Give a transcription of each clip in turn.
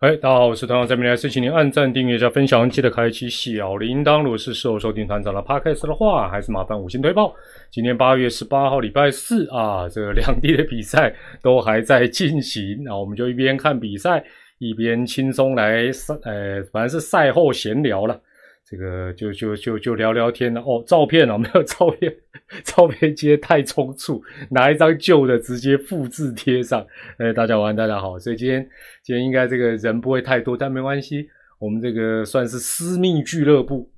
哎，大家好，我是团长，在未来是请您按赞、订阅加分享，记得开启小铃铛。如果是时候收听团长的 podcast 的话，还是麻烦五星推爆。今天八月十八号，礼拜四啊，这个两地的比赛都还在进行，那我们就一边看比赛，一边轻松来赛，呃，反正是赛后闲聊了。这个就就就就聊聊天了哦，照片哦，没有照片，照片接太匆促，拿一张旧的直接复制贴上。哎，大家晚安，大家好。所以今天今天应该这个人不会太多，但没关系，我们这个算是私密俱乐部，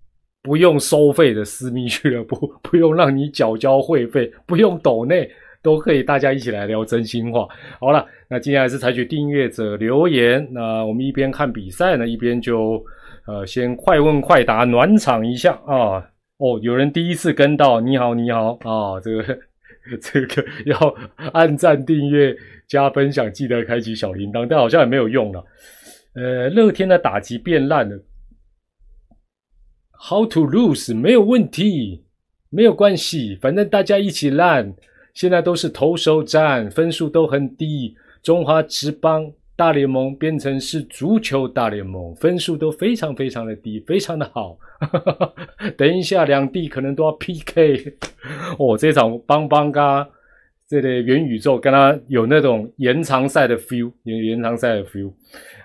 不用收费的私密俱乐部，不用让你缴交会费，不用抖内，都可以大家一起来聊真心话。好了，那今天还是采取订阅者留言，那我们一边看比赛呢，一边就。呃，先快问快答暖场一下啊！哦，有人第一次跟到，你好，你好啊！这个 这个要按赞、订阅、加分享，记得开启小铃铛，但好像也没有用了。呃，乐天的打击变烂了，How to lose 没有问题，没有关系，反正大家一起烂。现在都是投手战，分数都很低，中华职棒。大联盟变成是足球大联盟，分数都非常非常的低，非常的好。等一下，两地可能都要 PK。哦，这场邦邦嘎这个元宇宙跟他有那种延长赛的 feel，有延长赛的 feel。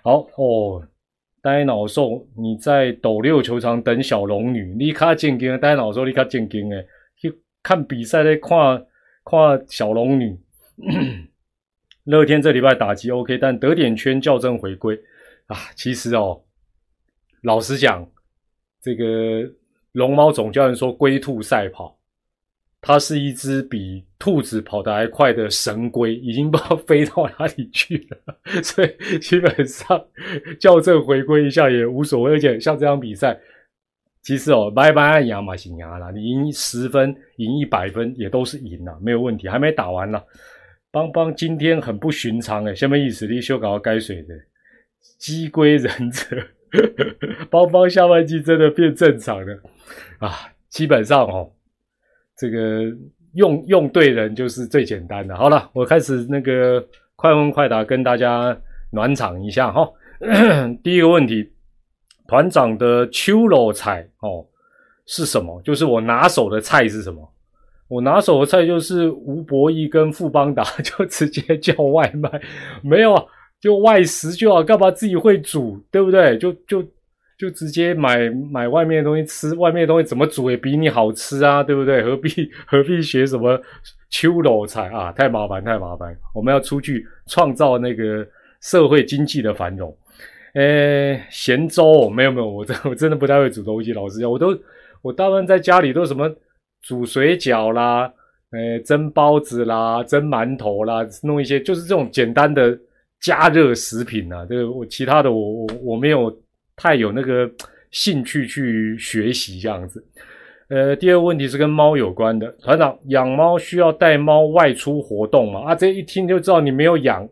好哦，呆脑兽，你在斗六球场等小龙女，你卡正经，呆脑兽你卡正经诶，去看比赛咧，看看小龙女。乐天这礼拜打击 OK，但得点圈校正回归啊！其实哦，老实讲，这个龙猫总教练说龟兔赛跑，它是一只比兔子跑得还快的神龟，已经不知道飞到哪里去了。所以基本上校正回归一下也无所谓。而且像这场比赛，其实哦，拜拜按牙嘛，行牙啦，你赢十分、赢一百分也都是赢了，没有问题。还没打完呢。邦邦今天很不寻常诶，什么意思？你修搞该水的鸡龟忍者，邦邦下半季真的变正常了啊！基本上哦，这个用用对人就是最简单的。好了，我开始那个快问快答，跟大家暖场一下哈。第一个问题，团长的秋楼菜哦是什么？就是我拿手的菜是什么？我拿手的菜就是吴博义跟富邦达，就直接叫外卖，没有啊，就外食就好，干嘛自己会煮，对不对？就就就直接买买外面的东西吃，外面的东西怎么煮也比你好吃啊，对不对？何必何必学什么秋楼菜啊？太麻烦太麻烦，我们要出去创造那个社会经济的繁荣。诶，咸粥没有没有，我真我真的不太会煮东西，老实讲，我都我大部分在家里都什么。煮水饺啦，诶，蒸包子啦，蒸馒头啦，弄一些就是这种简单的加热食品啊。这个我其他的我我我没有太有那个兴趣去学习这样子。呃，第二个问题是跟猫有关的，团长养猫需要带猫外出活动吗？啊，这一听就知道你没有养。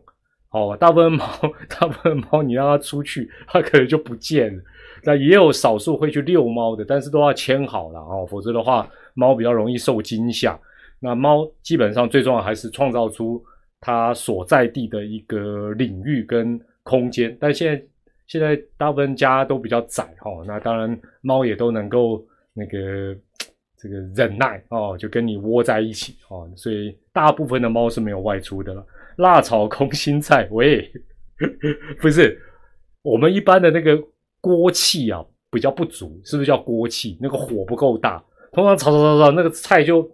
哦，大部分猫，大部分猫你让它出去，它可能就不见了。那也有少数会去遛猫的，但是都要牵好了哦，否则的话。猫比较容易受惊吓，那猫基本上最重要还是创造出它所在地的一个领域跟空间。但现在现在大部分家都比较窄哈，那当然猫也都能够那个这个忍耐哦，就跟你窝在一起哦，所以大部分的猫是没有外出的了。辣炒空心菜，喂，不是我们一般的那个锅气啊比较不足，是不是叫锅气？那个火不够大。通常炒炒炒炒，那个菜就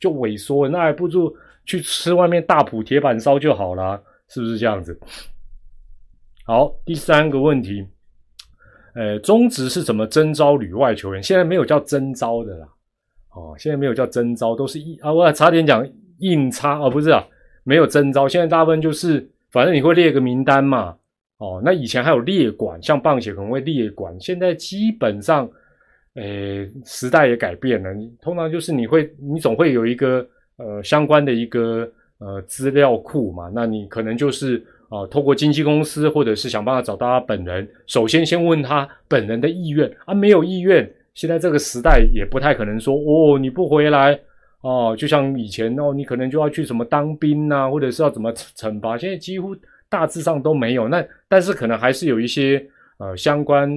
就萎缩了，那还不如去吃外面大埔铁板烧就好了，是不是这样子？好，第三个问题，呃，中职是怎么征召旅外球员？现在没有叫征召的啦，哦，现在没有叫征召，都是一啊，我差点讲硬插哦，不是啊，没有征召，现在大部分就是反正你会列个名单嘛，哦，那以前还有列管，像棒协可能会列管，现在基本上。诶，时代也改变了。你通常就是你会，你总会有一个呃相关的一个呃资料库嘛。那你可能就是啊，透过经纪公司，或者是想办法找到他本人。首先先问他本人的意愿啊，没有意愿，现在这个时代也不太可能说哦，你不回来哦，就像以前哦，你可能就要去什么当兵呐，或者是要怎么惩罚。现在几乎。大致上都没有。那但是可能还是有一些呃相关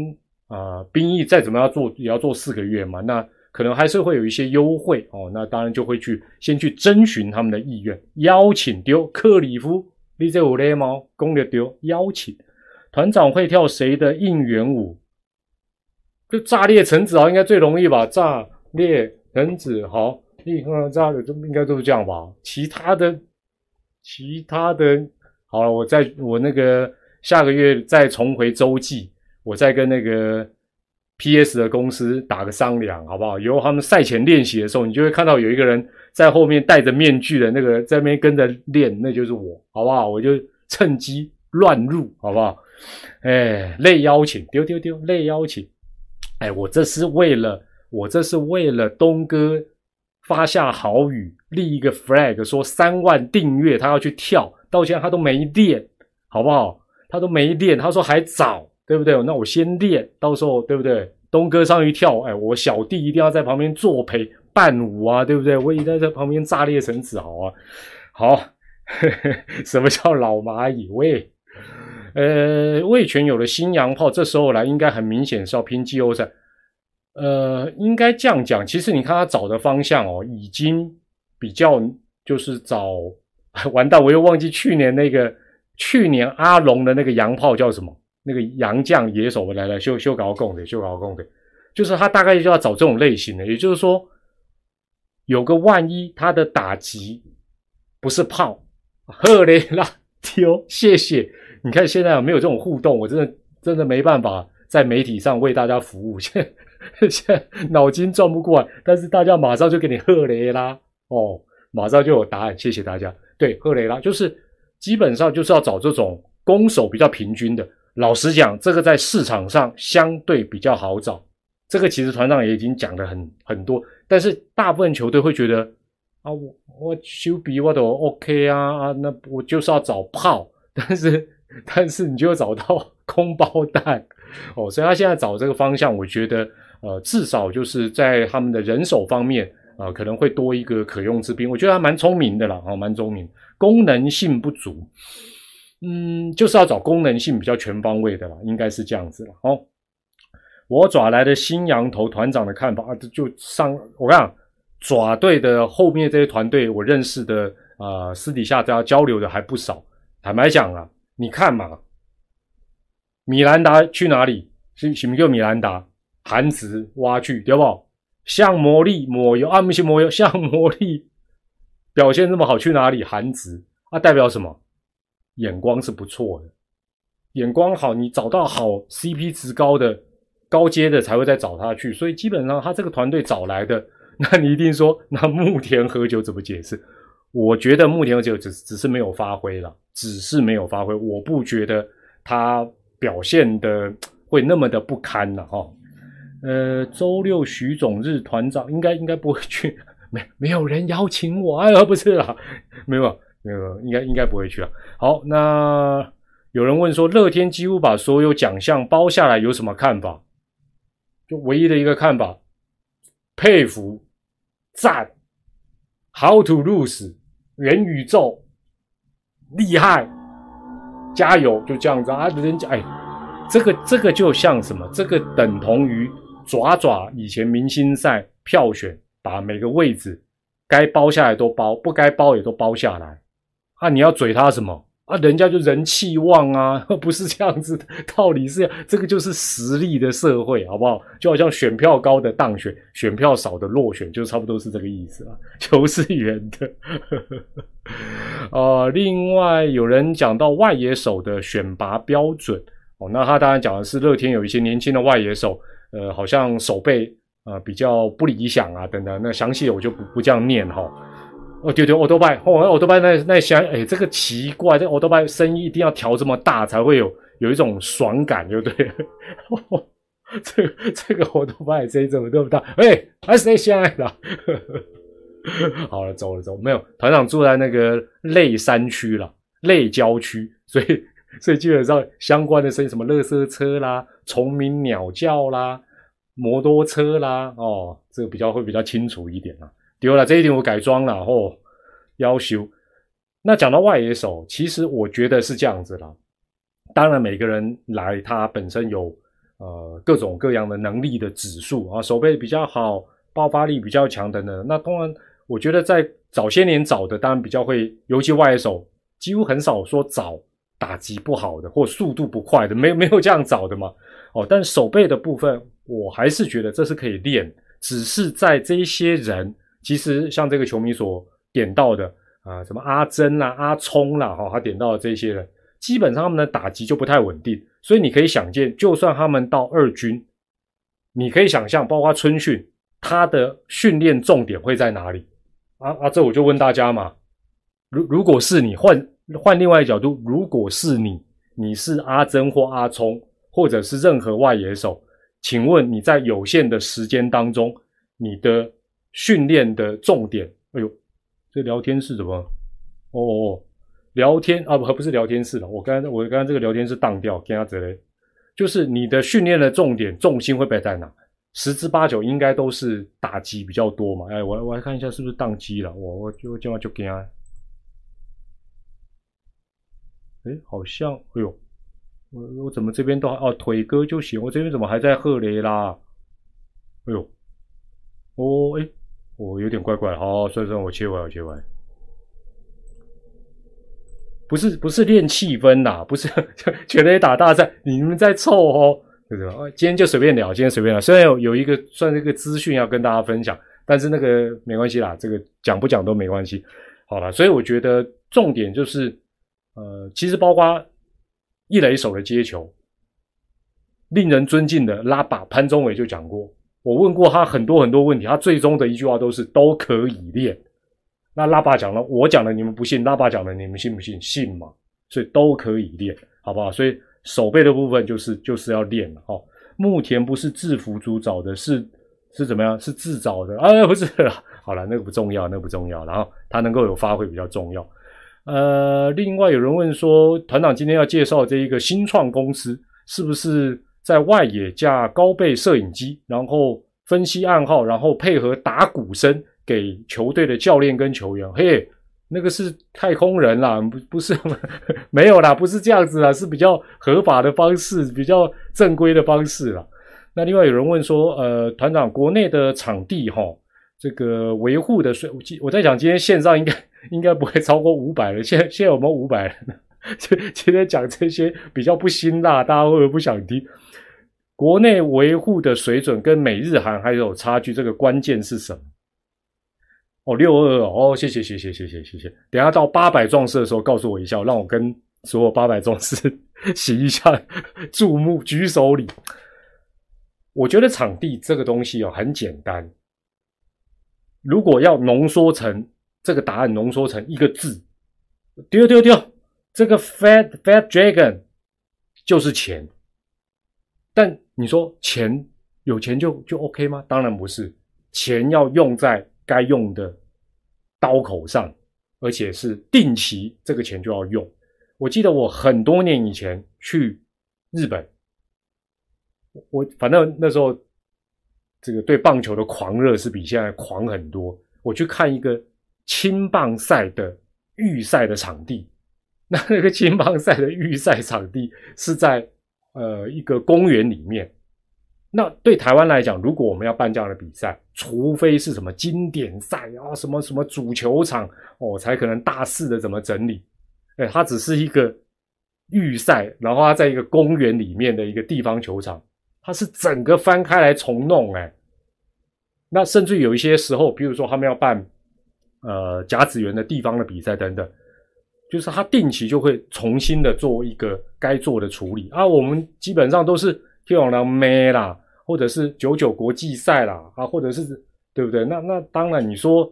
啊兵役再怎么样做也要做四个月嘛，那可能还是会有一些优惠哦。那当然就会去先去征询他们的意愿，邀请丢克里夫，你这五雷毛攻略丢邀请团长会跳谁的应援舞？就炸裂橙子啊，应该最容易吧？炸裂橙子好。你看炸的都应该都是这样吧？其他的，其他的，好了，我再我那个下个月再重回洲际，我再跟那个 PS 的公司打个商量，好不好？以后他们赛前练习的时候，你就会看到有一个人在后面戴着面具的那个在那边跟着练，那就是我，好不好？我就趁机乱入，好不好？哎，累邀请，丢丢丢，累邀请，哎，我这是为了，我这是为了东哥。发下豪语，立一个 flag，说三万订阅，他要去跳，到现在他都没练，好不好？他都没练，他说还早，对不对？那我先练，到时候对不对？东哥上去跳，哎，我小弟一定要在旁边作陪伴舞啊，对不对？我一定在旁边炸裂成子豪啊！好，什么叫老蚂蚁？喂，呃，魏权有了新洋炮，这时候来应该很明显是要拼季后赛。呃，应该这样讲。其实你看他找的方向哦，已经比较就是找完蛋，我又忘记去年那个去年阿龙的那个洋炮叫什么？那个洋将野手来了，修修搞共的，修搞共的，就是他大概就要找这种类型的。也就是说，有个万一他的打击不是炮，赫雷拉丢，谢谢。你看现在有没有这种互动？我真的真的没办法在媒体上为大家服务。现在。现在脑筋转不过来，但是大家马上就给你赫雷拉哦，马上就有答案。谢谢大家。对，赫雷拉就是基本上就是要找这种攻守比较平均的。老实讲，这个在市场上相对比较好找。这个其实团长也已经讲得很很多，但是大部分球队会觉得啊，我我修比我都 OK 啊啊，那我就是要找炮，但是 但是你就找到空包弹哦，所以他现在找这个方向，我觉得。呃，至少就是在他们的人手方面，啊，可能会多一个可用之兵。我觉得他蛮聪明的啦，哦，蛮聪明。功能性不足，嗯，就是要找功能性比较全方位的啦，应该是这样子了。哦，我爪来的新羊头团长的看法啊，就上我讲爪队的后面这些团队，我认识的啊，私底下大家交流的还不少。坦白讲啊，你看嘛，米兰达去哪里？是什么叫米兰达？韩子挖去对不？像魔力抹油啊，不是抹油，像魔力表现这么好，去哪里？韩子啊，代表什么？眼光是不错的，眼光好，你找到好 CP 值高的高阶的才会再找他去。所以基本上他这个团队找来的，那你一定说，那木田和久怎么解释？我觉得木田和久只只是没有发挥了，只是没有发挥，我不觉得他表现的 会那么的不堪了哈。呃，周六徐总日团长应该应该不会去，没没有人邀请我，哎呀，不是啦，没有那个，应该应该不会去啊。好，那有人问说，乐天几乎把所有奖项包下来，有什么看法？就唯一的一个看法，佩服，赞，How to lose，元宇宙，厉害，加油，就这样子啊，人家哎，这个这个就像什么？这个等同于。爪爪以前明星赛票选，把每个位置该包下来都包，不该包也都包下来。啊，你要嘴他什么？啊，人家就人气旺啊，不是这样子的道理是，这个就是实力的社会，好不好？就好像选票高的当选，选票少的落选，就差不多是这个意思啊。球是圆的。呃，另外有人讲到外野手的选拔标准哦，那他当然讲的是乐天有一些年轻的外野手。呃，好像手背呃比较不理想啊，等等，那详细的我就不不这样念哈。对对，奥多拜，哦，奥多拜那那想，哎，这个奇怪，这奥多拜声音一定要调这么大才会有有一种爽感，就对。这这个奥多拜声音怎么这么大？哎，还是谁相爱了？好了，走了走，没有团长住在那个内山区了，内郊区，所以。所以基本上相关的声音，什么垃圾车啦、虫鸣鸟叫啦、摩托车啦，哦，这个比较会比较清楚一点啊。丢了这一点我改装了哦，要求。那讲到外野手，其实我觉得是这样子啦。当然，每个人来他本身有呃各种各样的能力的指数啊，手背比较好，爆发力比较强等等。那当然，我觉得在早些年找的，当然比较会，尤其外野手几乎很少说找打击不好的或速度不快的，没没有这样找的嘛。哦，但手背的部分，我还是觉得这是可以练，只是在这一些人，其实像这个球迷所点到的啊，什么阿珍啦、阿聪啦，哈，他点到的这些人。基本上他们的打击就不太稳定，所以你可以想见，就算他们到二军，你可以想象，包括春训，他的训练重点会在哪里？啊啊，这我就问大家嘛，如如果是你换换另外一个角度，如果是你，你是阿珍或阿聪，或者是任何外野手，请问你在有限的时间当中，你的训练的重点？哎呦，这聊天室怎么？哦哦哦。聊天啊，不不是聊天室了。我刚刚我刚刚这个聊天室当掉，跟他这嘞，就是你的训练的重点重心会摆在哪？十之八九应该都是打击比较多嘛。哎，我我来看一下是不是宕机了。我我就今晚就给他。哎，好像，哎呦，我我怎么这边都哦腿哥就行，我这边怎么还在赫雷拉？哎呦，哦哎，我有点怪怪，好，算算我切回来，我切回来。不是不是练气氛呐，不是 全垒打大赛，你们在凑哦，对不对？今天就随便聊，今天随便聊。虽然有有一个算是一个资讯要跟大家分享，但是那个没关系啦，这个讲不讲都没关系。好了，所以我觉得重点就是，呃，其实包括一垒手的接球，令人尊敬的拉把潘宗伟就讲过，我问过他很多很多问题，他最终的一句话都是都可以练。那拉爸讲了，我讲了，你们不信；拉爸讲了，你们信不信？信嘛，所以都可以练，好不好？所以手背的部分就是就是要练了哈。目前不是制服组找的，是是怎么样？是自找的啊？不是，好了，那个不重要，那个不重要。然后他能够有发挥比较重要。呃，另外有人问说，团长今天要介绍这一个新创公司，是不是在外野架高倍摄影机，然后分析暗号，然后配合打鼓声？给球队的教练跟球员，嘿，那个是太空人啦，不不是 没有啦，不是这样子啦，是比较合法的方式，比较正规的方式啦。那另外有人问说，呃，团长，国内的场地哈，这个维护的税，我在讲今天线上应该 应该不会超过五百了，现在现在有没有五百人？就今天讲这些比较不辛辣，大家会不会不想听？国内维护的水准跟美日韩还有差距，这个关键是什么？哦，六二二哦，谢谢谢谢谢谢谢谢。等下到八百壮士的时候，告诉我一下，让我跟所有八百壮士洗一下注目举手礼。我觉得场地这个东西哦很简单，如果要浓缩成这个答案，浓缩成一个字，丢丢丢，这个 fat fat dragon 就是钱。但你说钱有钱就就 OK 吗？当然不是，钱要用在。该用的刀口上，而且是定期，这个钱就要用。我记得我很多年以前去日本，我反正那时候这个对棒球的狂热是比现在狂很多。我去看一个青棒赛的预赛的场地，那那个青棒赛的预赛场地是在呃一个公园里面。那对台湾来讲，如果我们要办这样的比赛，除非是什么经典赛啊，什么什么主球场哦，才可能大肆的怎么整理。哎，它只是一个预赛，然后它在一个公园里面的一个地方球场，它是整个翻开来重弄。哎，那甚至有一些时候，比如说他们要办呃甲子园的地方的比赛等等，就是他定期就会重新的做一个该做的处理啊。我们基本上都是。天王狼咩啦，或者是九九国际赛啦，啊，或者是对不对？那那当然，你说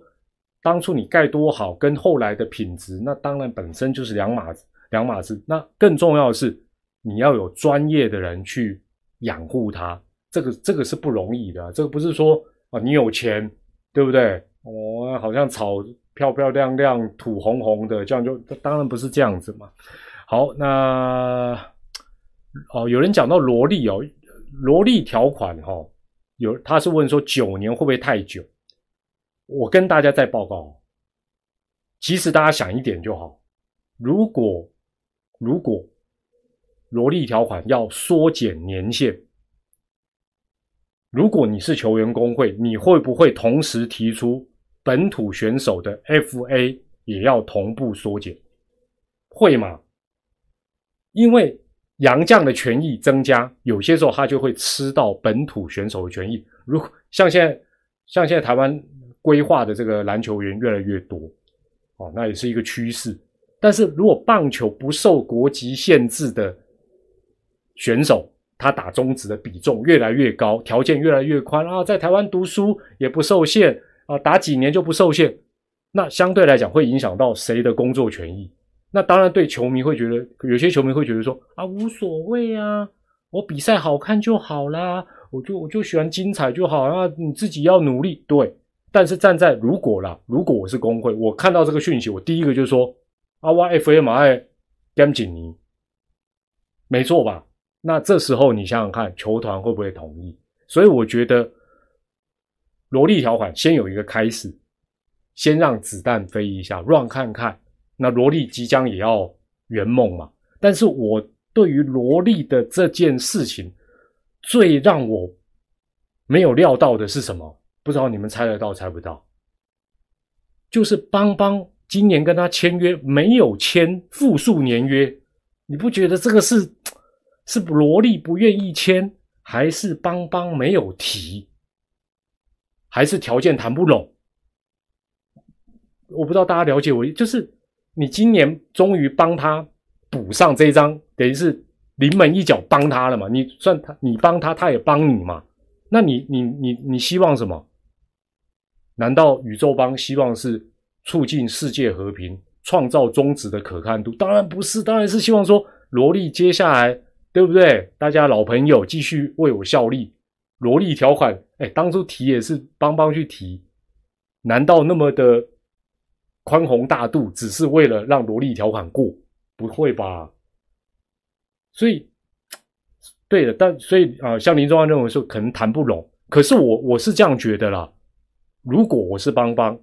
当初你盖多好，跟后来的品质，那当然本身就是两码子，两码子。那更重要的是，你要有专业的人去养护它，这个这个是不容易的。这个不是说啊，你有钱，对不对？哦，好像炒漂漂亮亮，土红红的，这样就当然不是这样子嘛。好，那。哦，有人讲到萝莉哦，萝莉条款哈，有他是问说九年会不会太久？我跟大家再报告，其实大家想一点就好，如果如果萝莉条款要缩减年限，如果你是球员工会，你会不会同时提出本土选手的 FA 也要同步缩减？会吗？因为洋将的权益增加，有些时候他就会吃到本土选手的权益。如果像现在，像现在台湾规划的这个篮球员越来越多，哦，那也是一个趋势。但是如果棒球不受国籍限制的选手，他打中职的比重越来越高，条件越来越宽啊，在台湾读书也不受限啊，打几年就不受限，那相对来讲会影响到谁的工作权益？那当然对球迷会觉得，有些球迷会觉得说啊，无所谓啊，我比赛好看就好啦，我就我就喜欢精彩就好啊，你自己要努力对。但是站在如果啦，如果我是工会，我看到这个讯息，我第一个就说啊，我 F M I 干紧尼，没错吧？那这时候你想想看，球团会不会同意？所以我觉得萝莉条款先有一个开始，先让子弹飞一下，run 看看。那萝莉即将也要圆梦嘛？但是我对于萝莉的这件事情，最让我没有料到的是什么？不知道你们猜得到猜不到？就是邦邦今年跟他签约没有签复数年约，你不觉得这个是？是萝莉不愿意签，还是邦邦没有提，还是条件谈不拢？我不知道大家了解我，就是你今年终于帮他补上这一张，等于是临门一脚帮他了嘛？你算他，你帮他，他也帮你嘛？那你你你你希望什么？难道宇宙帮希望是促进世界和平，创造中止的可看度？当然不是，当然是希望说萝莉接下来。对不对？大家老朋友继续为我效力。萝莉条款，哎，当初提也是邦邦去提，难道那么的宽宏大度，只是为了让萝莉条款过？不会吧？所以，对的，但所以啊，像林中安认为说可能谈不拢。可是我我是这样觉得啦。如果我是邦邦，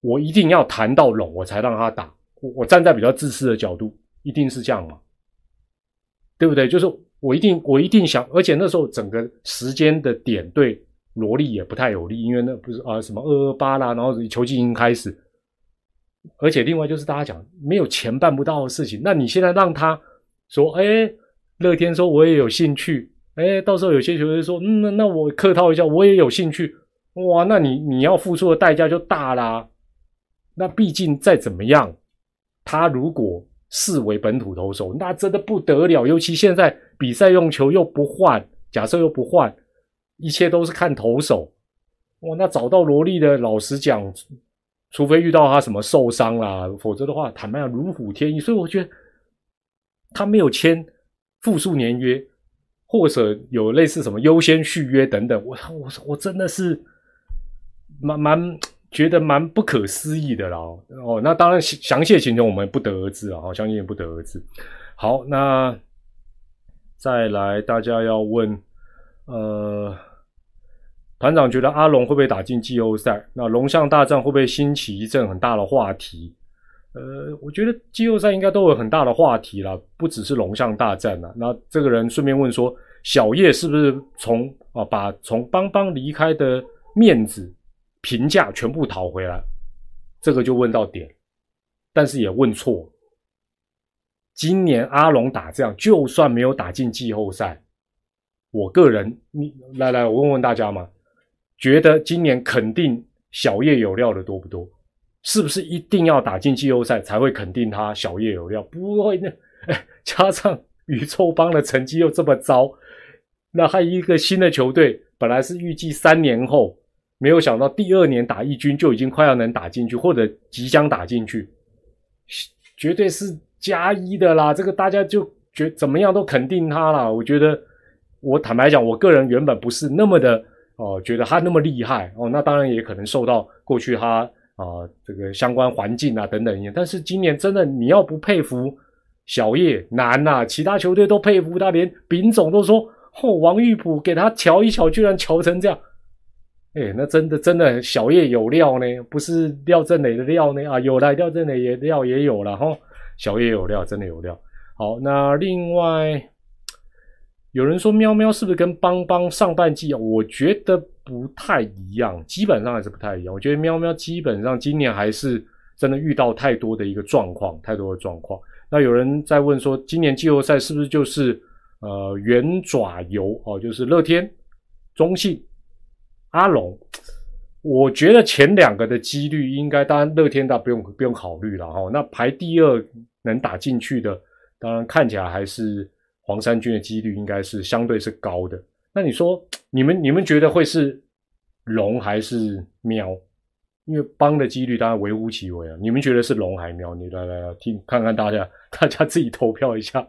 我一定要谈到拢，我才让他打。我我站在比较自私的角度，一定是这样嘛？对不对？就是我一定，我一定想，而且那时候整个时间的点对萝莉也不太有利，因为那不是啊什么二二八啦，然后球季已经开始，而且另外就是大家讲没有钱办不到的事情，那你现在让他说，哎，乐天说我也有兴趣，哎，到时候有些球队说，嗯，那那我客套一下，我也有兴趣，哇，那你你要付出的代价就大啦。那毕竟再怎么样，他如果。视为本土投手，那真的不得了。尤其现在比赛用球又不换，假设又不换，一切都是看投手。哇，那找到萝莉的，老实讲，除非遇到他什么受伤啦，否则的话，坦白讲如虎添翼。所以我觉得他没有签复数年约，或者有类似什么优先续约等等，我我我真的是蛮蛮。觉得蛮不可思议的啦，哦，那当然详细情况我们不得而知啊，好，相信也不得而知。好，那再来，大家要问，呃，团长觉得阿龙会不会打进季后赛？那龙象大战会不会兴起一阵很大的话题？呃，我觉得季后赛应该都有很大的话题啦，不只是龙象大战啊。那这个人顺便问说，小叶是不是从啊把从邦邦离开的面子？评价全部讨回来，这个就问到点，但是也问错。今年阿龙打这样，就算没有打进季后赛，我个人，你来来，我问问大家嘛，觉得今年肯定小叶有料的多不多？是不是一定要打进季后赛才会肯定他小叶有料？不会呢，哎，加上宇宙帮的成绩又这么糟，那还一个新的球队，本来是预计三年后。没有想到第二年打一军就已经快要能打进去，或者即将打进去，绝对是加一的啦。这个大家就觉怎么样都肯定他了。我觉得，我坦白讲，我个人原本不是那么的哦，觉得他那么厉害哦。那当然也可能受到过去他啊这个相关环境啊等等。但是今年真的你要不佩服小叶难呐，其他球队都佩服他，连丙总都说哦，王玉普给他瞧一瞧，居然瞧成这样。哎，那真的真的小叶有料呢，不是廖振磊的料呢啊，有了廖振磊也料也有了哈，小叶有料，真的有料。好，那另外有人说喵喵是不是跟邦邦上半季啊？我觉得不太一样，基本上还是不太一样。我觉得喵喵基本上今年还是真的遇到太多的一个状况，太多的状况。那有人在问说，今年季后赛是不是就是呃圆爪游哦，就是乐天、中信、阿龙？我觉得前两个的几率应该，当然乐天大不用不用考虑了哈。那排第二能打进去的。当然，看起来还是黄山军的几率应该是相对是高的。那你说，你们你们觉得会是龙还是喵？因为帮的几率当然微乎其微啊。你们觉得是龙还喵？你来来来听看看大家，大家自己投票一下，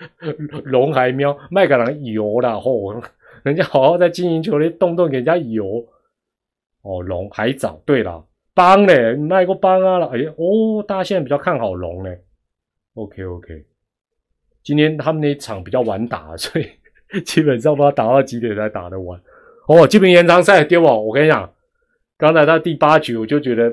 龙还喵？麦格朗有啦吼，人家好好在经营球队，动动给人家油哦。龙还早，对了，帮嘞，卖过帮啊了。哎哦，大家现在比较看好龙嘞。OK OK。今天他们那一场比较晚打，所以基本上不知道打到几点才打得完。哦，这边延长赛丢我，我跟你讲，刚才到第八局我就觉得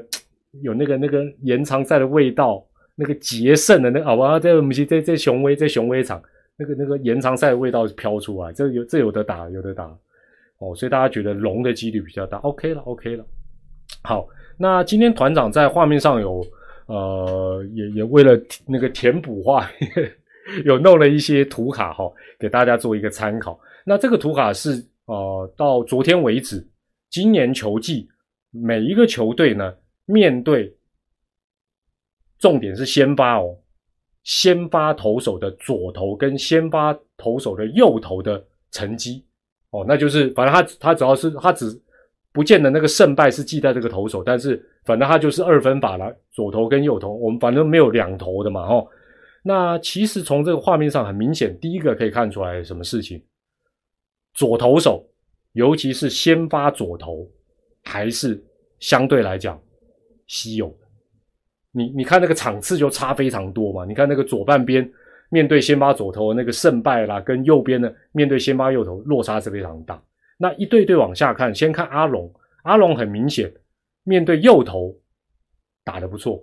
有那个那个延长赛的味道，那个决胜的那个，好吧，在我们在在雄威在雄威场，那个那个延长赛的味道飘出来，这有这有的打，有的打。哦，所以大家觉得龙的几率比较大。OK 了，OK 了。好，那今天团长在画面上有呃，也也为了那个填补画面。有弄了一些图卡哈，给大家做一个参考。那这个图卡是呃，到昨天为止，今年球季每一个球队呢，面对重点是先发哦，先发投手的左投跟先发投手的右投的成绩哦，那就是反正他他主要是他只不见得那个胜败是记在这个投手，但是反正他就是二分法了，左投跟右投，我们反正没有两投的嘛哈。那其实从这个画面上很明显，第一个可以看出来什么事情？左投手，尤其是先发左投，还是相对来讲稀有。你你看那个场次就差非常多嘛。你看那个左半边面对先发左投那个胜败啦，跟右边的面对先发右投落差是非常大。那一对对往下看，先看阿龙，阿龙很明显面对右投打得不错。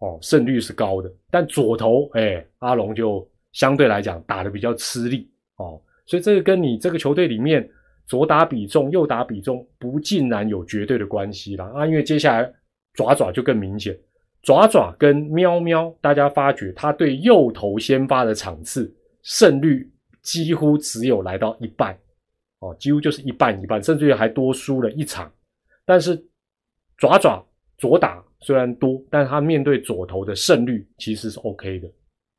哦，胜率是高的，但左投，哎，阿龙就相对来讲打的比较吃力哦，所以这个跟你这个球队里面左打比重、右打比重不尽然有绝对的关系啦啊，因为接下来爪爪就更明显，爪爪跟喵喵，大家发觉他对右投先发的场次胜率几乎只有来到一半哦，几乎就是一半一半，甚至于还多输了一场，但是爪爪左打。虽然多，但他面对左投的胜率其实是 OK 的，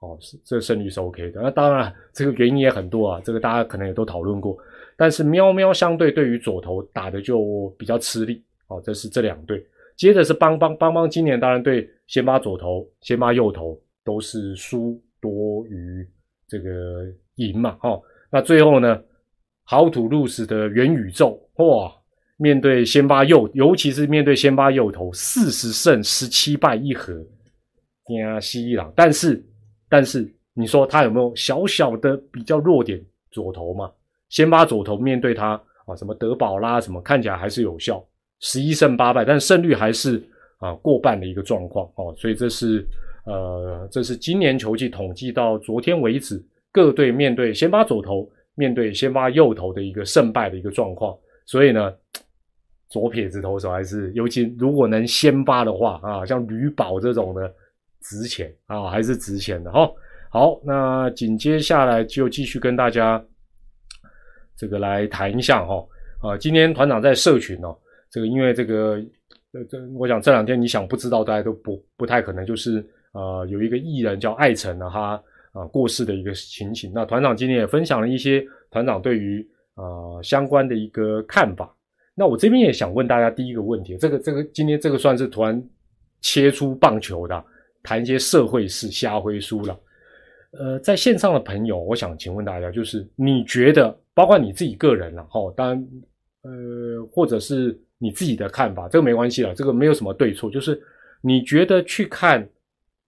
哦，是这个胜率是 OK 的。那当然，这个原因也很多啊，这个大家可能也都讨论过。但是喵喵相对对于左投打的就比较吃力，哦，这是这两队。接着是邦邦邦邦，今年当然对先发左投、先发右投都是输多于这个赢嘛，哦，那最后呢，好土路斯的元宇宙，哇！面对先发右，尤其是面对先发右投，四十胜十七败一和，惊西朗。但是，但是你说他有没有小小的比较弱点？左投嘛，先发左投面对他啊，什么德保拉什么，看起来还是有效，十一胜八败，但胜率还是啊过半的一个状况哦。所以这是呃，这是今年球季统计到昨天为止，各队面对先发左投，面对先发右投的一个胜败的一个状况。所以呢。左撇子投手还是，尤其如果能先发的话啊，像吕宝这种的值钱啊，还是值钱的哈。好，那紧接下来就继续跟大家这个来谈一下哈啊，今天团长在社群哦，这个因为这个呃这，我想这两天你想不知道，大家都不不太可能，就是呃有一个艺人叫艾辰呢，他啊过世的一个情形。那团长今天也分享了一些团长对于呃相关的一个看法。那我这边也想问大家第一个问题，这个这个今天这个算是突然切出棒球的，谈一些社会事，瞎回书了。呃，在线上的朋友，我想请问大家，就是你觉得，包括你自己个人了，哈，当然，呃，或者是你自己的看法，这个没关系了，这个没有什么对错，就是你觉得去看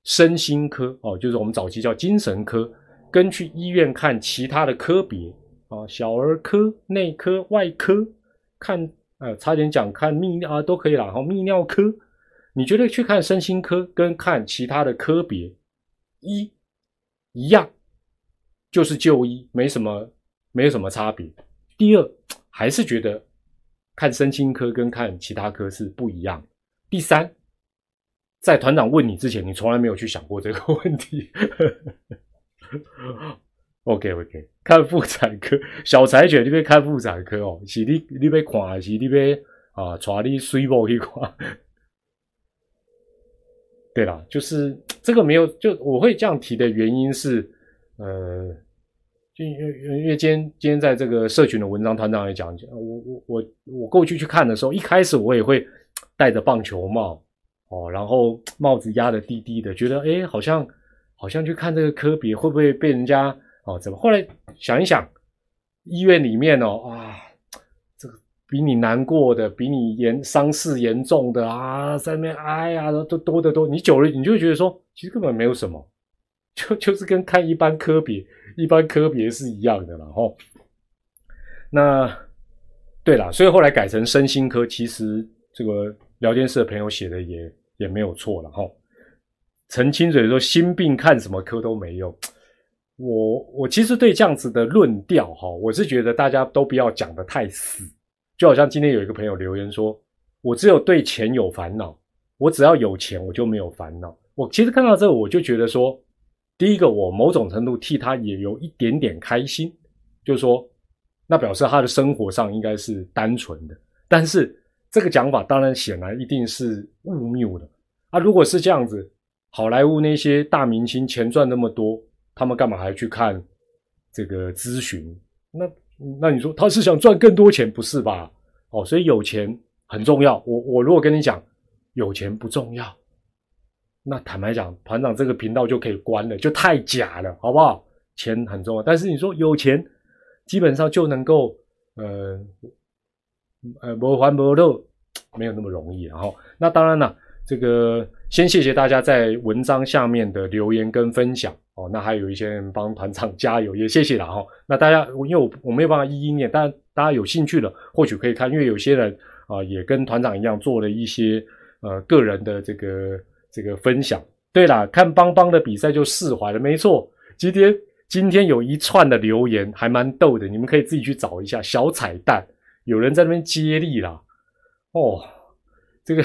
身心科哦，就是我们早期叫精神科，跟去医院看其他的科别啊，小儿科、内科、外科看。呃，差点讲看泌尿啊，都可以啦。好，泌尿科，你觉得去看身心科跟看其他的科别，一一样，就是就医，没什么没有什么差别。第二，还是觉得看身心科跟看其他科是不一样。第三，在团长问你之前，你从来没有去想过这个问题。OK OK，看妇产科，小柴犬你边看妇产科哦，是你你别看还是你别啊，带你水某去看。对啦，就是这个没有，就我会这样提的原因是，呃，就因为因为今天今天在这个社群的文章，团长也讲，我我我我过去去看的时候，一开始我也会戴着棒球帽哦，然后帽子压的低低的，觉得哎，好像好像去看这个科比会不会被人家。哦，怎么？后来想一想，医院里面哦，啊，这个比你难过的，比你严伤势严重的啊，在那边哎呀，都多得多。你久了，你就觉得说，其实根本没有什么，就 就是跟看一般科别、一般科别是一样的了。吼，那对了，所以后来改成身心科，其实这个聊天室的朋友写的也也没有错了。吼，陈清水说，心病看什么科都没用。我我其实对这样子的论调哈，我是觉得大家都不要讲的太死，就好像今天有一个朋友留言说，我只有对钱有烦恼，我只要有钱我就没有烦恼。我其实看到这个我就觉得说，第一个我某种程度替他也有一点点开心，就是说，那表示他的生活上应该是单纯的。但是这个讲法当然显然一定是误谬的啊！如果是这样子，好莱坞那些大明星钱赚那么多。他们干嘛还去看这个咨询？那那你说他是想赚更多钱，不是吧？哦，所以有钱很重要。我我如果跟你讲有钱不重要，那坦白讲，团长这个频道就可以关了，就太假了，好不好？钱很重要，但是你说有钱，基本上就能够呃呃不还不漏，没有那么容易。然后那当然了，这个先谢谢大家在文章下面的留言跟分享。哦，那还有一些人帮团长加油，也谢谢了哈。那大家，因为我我没有办法一一念，但大家有兴趣的，或许可以看，因为有些人啊，也跟团长一样做了一些呃个人的这个这个分享。对了，看邦邦的比赛就释怀了，没错。今天今天有一串的留言还蛮逗的，你们可以自己去找一下小彩蛋。有人在那边接力啦，哦，这个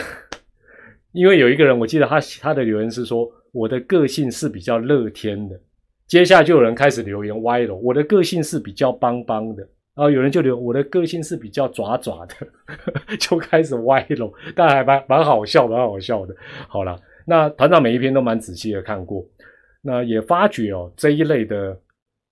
因为有一个人，我记得他他的留言是说。我的个性是比较乐天的，接下来就有人开始留言歪了。我的个性是比较邦邦的，然后有人就留我的个性是比较爪爪的，就开始歪了。但还蛮蛮好笑，蛮好笑的。好了，那团长每一篇都蛮仔细的看过，那也发觉哦这一类的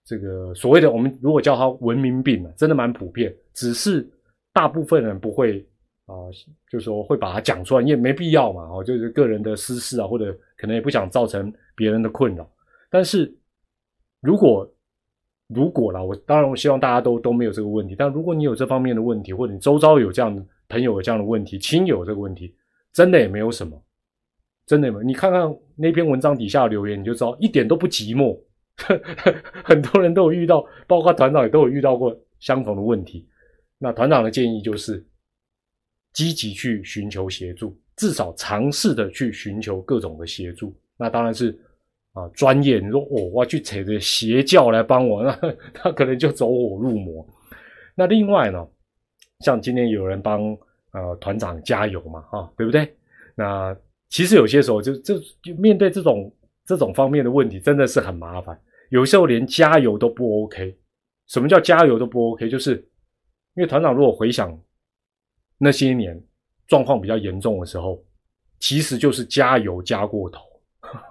这个所谓的我们如果叫它文明病啊，真的蛮普遍，只是大部分人不会。啊，就说会把它讲出来，也没必要嘛。哦，就是个人的私事啊，或者可能也不想造成别人的困扰。但是，如果如果啦，我当然我希望大家都都没有这个问题。但如果你有这方面的问题，或者你周遭有这样的朋友有这样的问题，亲友这个问题，真的也没有什么，真的吗。你看看那篇文章底下留言，你就知道一点都不寂寞。很多人都有遇到，包括团长也都有遇到过相同的问题。那团长的建议就是。积极去寻求协助，至少尝试的去寻求各种的协助。那当然是啊，专业。你说哦，我要去扯着邪教来帮我，那 他可能就走火入魔。那另外呢，像今天有人帮呃团长加油嘛，啊，对不对？那其实有些时候就就就面对这种这种方面的问题，真的是很麻烦。有时候连加油都不 OK。什么叫加油都不 OK？就是因为团长如果回想。那些年状况比较严重的时候，其实就是加油加过头，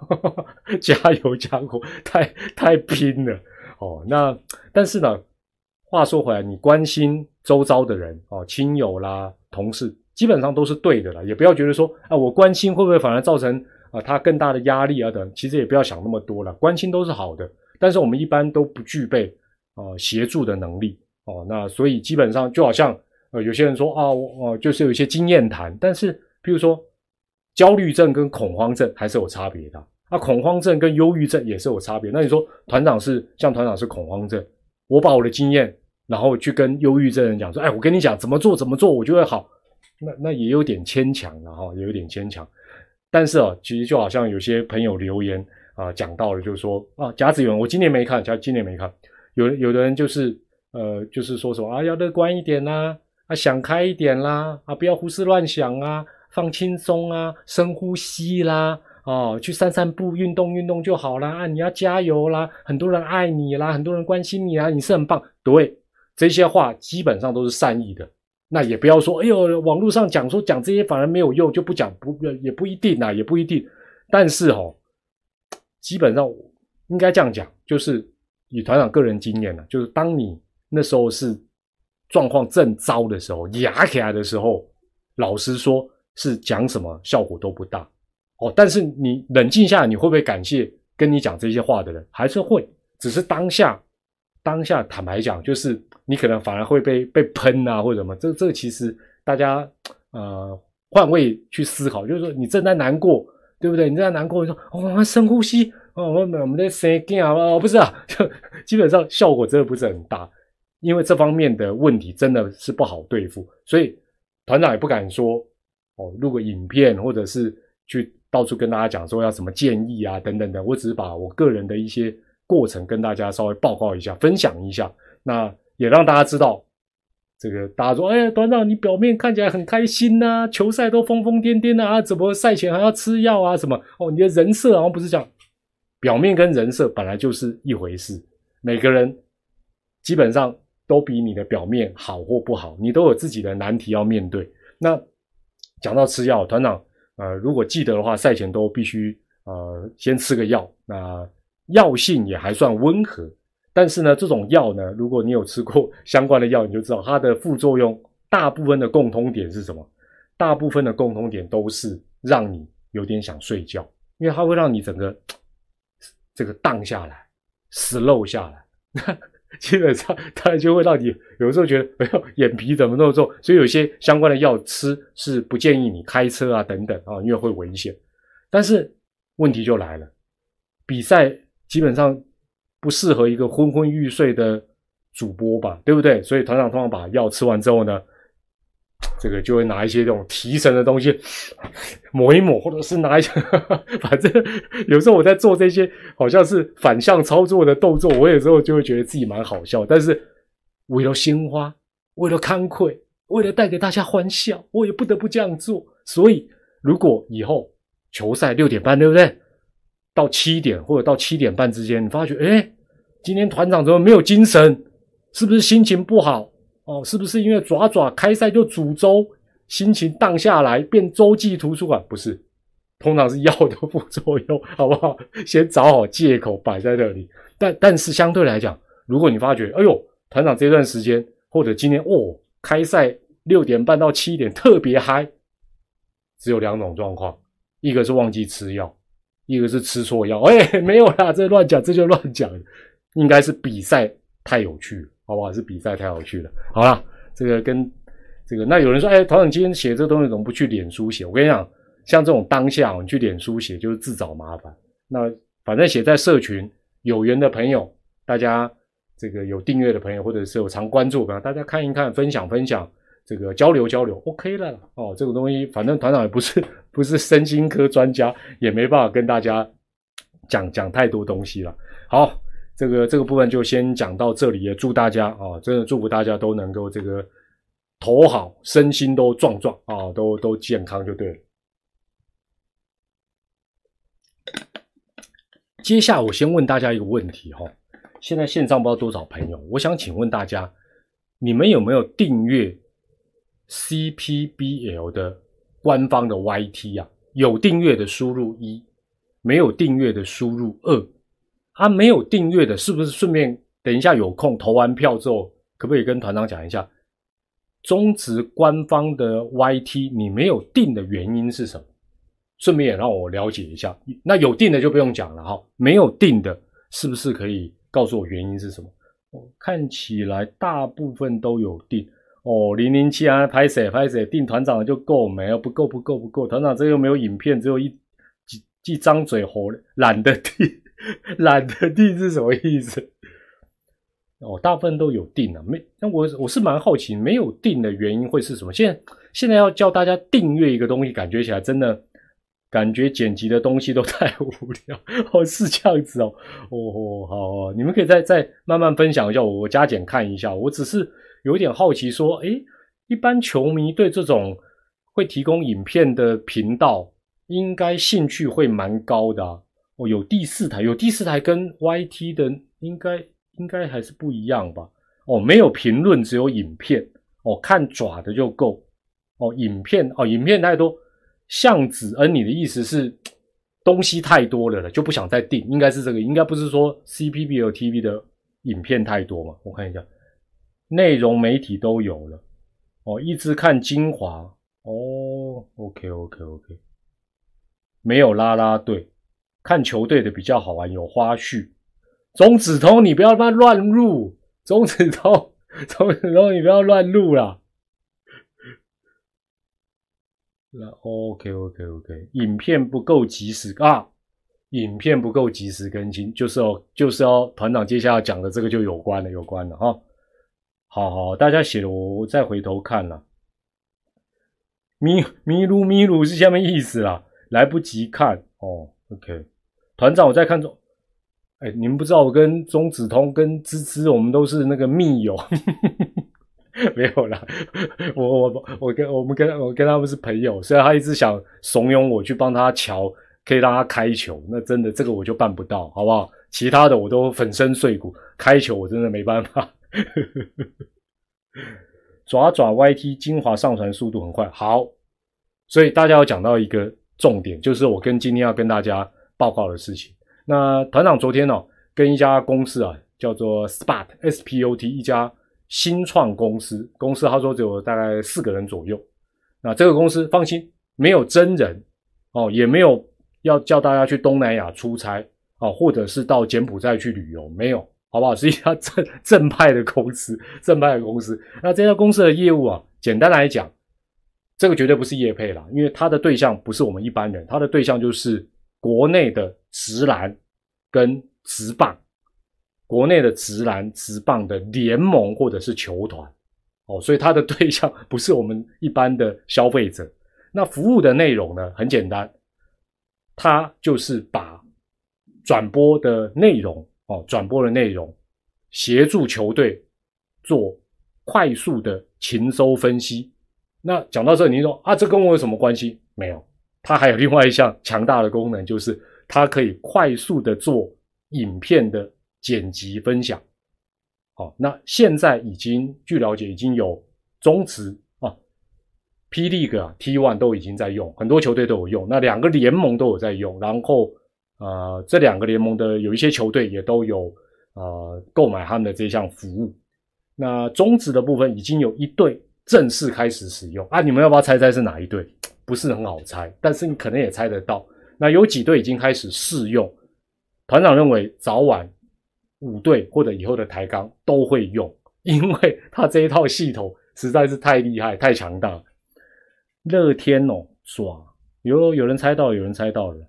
加油加过太太拼了哦。那但是呢，话说回来，你关心周遭的人哦，亲友啦、同事，基本上都是对的啦。也不要觉得说啊，我关心会不会反而造成啊他更大的压力啊等。其实也不要想那么多了，关心都是好的。但是我们一般都不具备啊协助的能力哦。那所以基本上就好像。呃，有些人说啊，我就是有一些经验谈，但是，譬如说，焦虑症跟恐慌症还是有差别的。啊，恐慌症跟忧郁症也是有差别。那你说，团长是像团长是恐慌症，我把我的经验，然后去跟忧郁症人讲说，哎，我跟你讲怎么做怎么做，我就会好。那那也有点牵强了哈，也有点牵强。但是啊，其实就好像有些朋友留言啊讲到了，就是说啊甲子园我今年没看，甲今年没看，有有的人就是呃就是说什么啊要乐观一点啦，啊想开一点啦，啊不要胡思乱想啊，放轻松啊，深呼吸啦。哦，去散散步、运动运动就好啦。啊！你要加油啦，很多人爱你啦，很多人关心你啦，你是很棒。对，这些话基本上都是善意的。那也不要说，哎呦，网络上讲说讲这些反而没有用，就不讲，不也不一定啊，也不一定。但是哦，基本上应该这样讲，就是以团长个人经验呢，就是当你那时候是状况正糟的时候，压起来的时候，老实说，是讲什么效果都不大。哦，但是你冷静下来，你会不会感谢跟你讲这些话的人？还是会，只是当下，当下坦白讲，就是你可能反而会被被喷啊，或者什么。这这其实大家呃换位去思考，就是说你正在难过，对不对？你正在难过，你说哦，深呼吸，哦，我们我们的声音啊，哦，不是啊，就基本上效果真的不是很大，因为这方面的问题真的是不好对付，所以团长也不敢说哦，录个影片或者是去。到处跟大家讲说要什么建议啊，等等等，我只是把我个人的一些过程跟大家稍微报告一下，分享一下，那也让大家知道，这个大家说，哎呀，团长你表面看起来很开心呐，球赛都疯疯癫癫的啊，怎么赛前还要吃药啊？什么？哦，你的人设好像不是这样，表面跟人设本来就是一回事，每个人基本上都比你的表面好或不好，你都有自己的难题要面对。那讲到吃药，团长。呃，如果记得的话，赛前都必须呃先吃个药，那药性也还算温和。但是呢，这种药呢，如果你有吃过 相关的药，你就知道它的副作用大部分的共通点是什么？大部分的共通点都是让你有点想睡觉，因为它会让你整个 这个荡下来，slow 下来。基本上，它就会让你有时候觉得，哎呦，眼皮怎么那么重？所以有些相关的药吃是不建议你开车啊，等等啊，因为会危险。但是问题就来了，比赛基本上不适合一个昏昏欲睡的主播吧，对不对？所以团长通常把药吃完之后呢。这个就会拿一些这种提神的东西 抹一抹，或者是拿一些，反正有时候我在做这些好像是反向操作的动作，我有时候就会觉得自己蛮好笑。但是为了鲜花，为了慷慨，为了带给大家欢笑，我也不得不这样做。所以，如果以后球赛六点半，对不对？到七点或者到七点半之间，你发觉，哎，今天团长怎么没有精神？是不是心情不好？哦，是不是因为爪爪开赛就煮粥，心情荡下来变洲际图书馆？不是，通常是药的副作用，好不好？先找好借口摆在那里。但但是相对来讲，如果你发觉，哎呦，团长这段时间或者今天哦，开赛六点半到七点特别嗨，只有两种状况，一个是忘记吃药，一个是吃错药。哎，没有啦，这乱讲，这就乱讲，应该是比赛太有趣。好不好？是比赛太有趣了。好了，这个跟这个，那有人说，哎，团长今天写这东西怎么不去脸书写？我跟你讲，像这种当下，你去脸书写就是自找麻烦。那反正写在社群，有缘的朋友，大家这个有订阅的朋友，或者是有常关注的朋友，大家看一看，分享分享，这个交流交流，OK 了。哦，这个东西，反正团长也不是 不是身心科专家，也没办法跟大家讲讲太多东西了。好。这个这个部分就先讲到这里，也祝大家啊，真的祝福大家都能够这个头好，身心都壮壮啊，都都健康就对了。接下来我先问大家一个问题哈，现在线上不知道多少朋友，我想请问大家，你们有没有订阅 CPBL 的官方的 YT 啊？有订阅的输入一，没有订阅的输入二。他没有订阅的，是不是顺便等一下有空投完票之后，可不可以跟团长讲一下，中职官方的 YT 你没有订的原因是什么？顺便也让我了解一下。那有订的就不用讲了哈，没有订的，是不是可以告诉我原因是什么？我看起来大部分都有订哦。零零七啊，拍谁拍谁订团长的就够没有？不够不够不够，团长这又没有影片，只有一几几张嘴活懒得订。懒得订是什么意思？哦，大部分都有订了，没那我我是蛮好奇，没有订的原因会是什么？现在现在要教大家订阅一个东西，感觉起来真的感觉剪辑的东西都太无聊 哦，是这样子哦，哦，好，哦，你们可以再再慢慢分享一下，我加减看一下。我只是有点好奇，说，诶，一般球迷对这种会提供影片的频道，应该兴趣会蛮高的哦。有第四台，有第四台跟 YT 的应该应该还是不一样吧？哦，没有评论，只有影片哦，看爪的就够哦，影片哦，影片太多。向子恩，你的意思是东西太多了了，就不想再订，应该是这个，应该不是说 CPBL TV 的影片太多嘛？我看一下，内容媒体都有了哦，一直看精华哦，OK OK OK，没有拉拉队，看球队的比较好玩，有花絮。中子通，你不要他妈乱入，中子通，中子通，你不要乱入啦。那 OK OK OK，影片不够及时啊，影片不够及时更新，就是哦，就是哦，团长接下来讲的这个就有关了，有关了哈。好好，大家写了，我我再回头看了。迷迷路迷路是什么意思啦？来不及看哦。OK，团长我在看中，哎，你们不知道我跟中子通跟芝芝，我们都是那个密友。没有啦，我我我跟我们跟我跟他们是朋友，虽然他一直想怂恿我去帮他瞧，可以让他开球，那真的这个我就办不到，好不好？其他的我都粉身碎骨，开球我真的没办法。爪爪 YT 精华上传速度很快，好，所以大家要讲到一个重点，就是我跟今天要跟大家报告的事情。那团长昨天呢，跟一家公司啊，叫做 Spot S P O T 一家。新创公司，公司他说只有大概四个人左右。那这个公司放心，没有真人哦，也没有要叫大家去东南亚出差啊，或者是到柬埔寨去旅游，没有，好不好？是一家正正派的公司，正派的公司。那这家公司的业务啊，简单来讲，这个绝对不是业配啦，因为它的对象不是我们一般人，它的对象就是国内的直男跟直棒。国内的直男直棒的联盟或者是球团，哦，所以它的对象不是我们一般的消费者。那服务的内容呢，很简单，它就是把转播的内容，哦，转播的内容，协助球队做快速的勤收分析。那讲到这，你说啊，这跟我有什么关系？没有，它还有另外一项强大的功能，就是它可以快速的做影片的。剪辑分享，好，那现在已经据了解已经有中职啊，P League 啊，T One 都已经在用，很多球队都有用，那两个联盟都有在用，然后呃，这两个联盟的有一些球队也都有呃购买他们的这项服务。那中职的部分已经有一队正式开始使用啊，你们要不要猜猜是哪一队？不是很好猜，但是你可能也猜得到。那有几队已经开始试用，团长认为早晚。五队或者以后的台钢都会用，因为他这一套系统实在是太厉害、太强大。乐天哦，爽！有有人猜到，有人猜到了，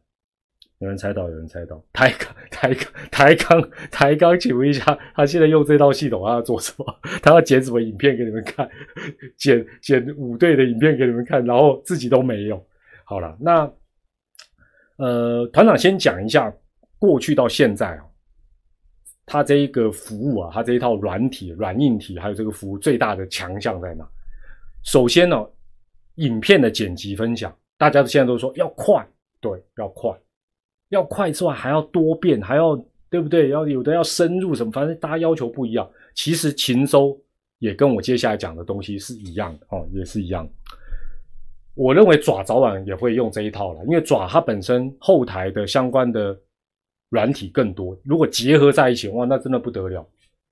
有人猜到，有人猜到。台钢、台钢、台钢、台钢，请问一下，他现在用这套系统，他要做什么？他要剪什么影片给你们看？剪剪五队的影片给你们看，然后自己都没有。好了，那呃，团长先讲一下过去到现在啊。他这一个服务啊，他这一套软体、软硬体，还有这个服务最大的强项在哪？首先呢，影片的剪辑分享，大家现在都说要快，对，要快，要快之外还要多变，还要对不对？要有的要深入什么，反正大家要求不一样。其实秦州也跟我接下来讲的东西是一样的哦，也是一样。我认为爪早晚也会用这一套了，因为爪它本身后台的相关的。软体更多，如果结合在一起，哇，那真的不得了。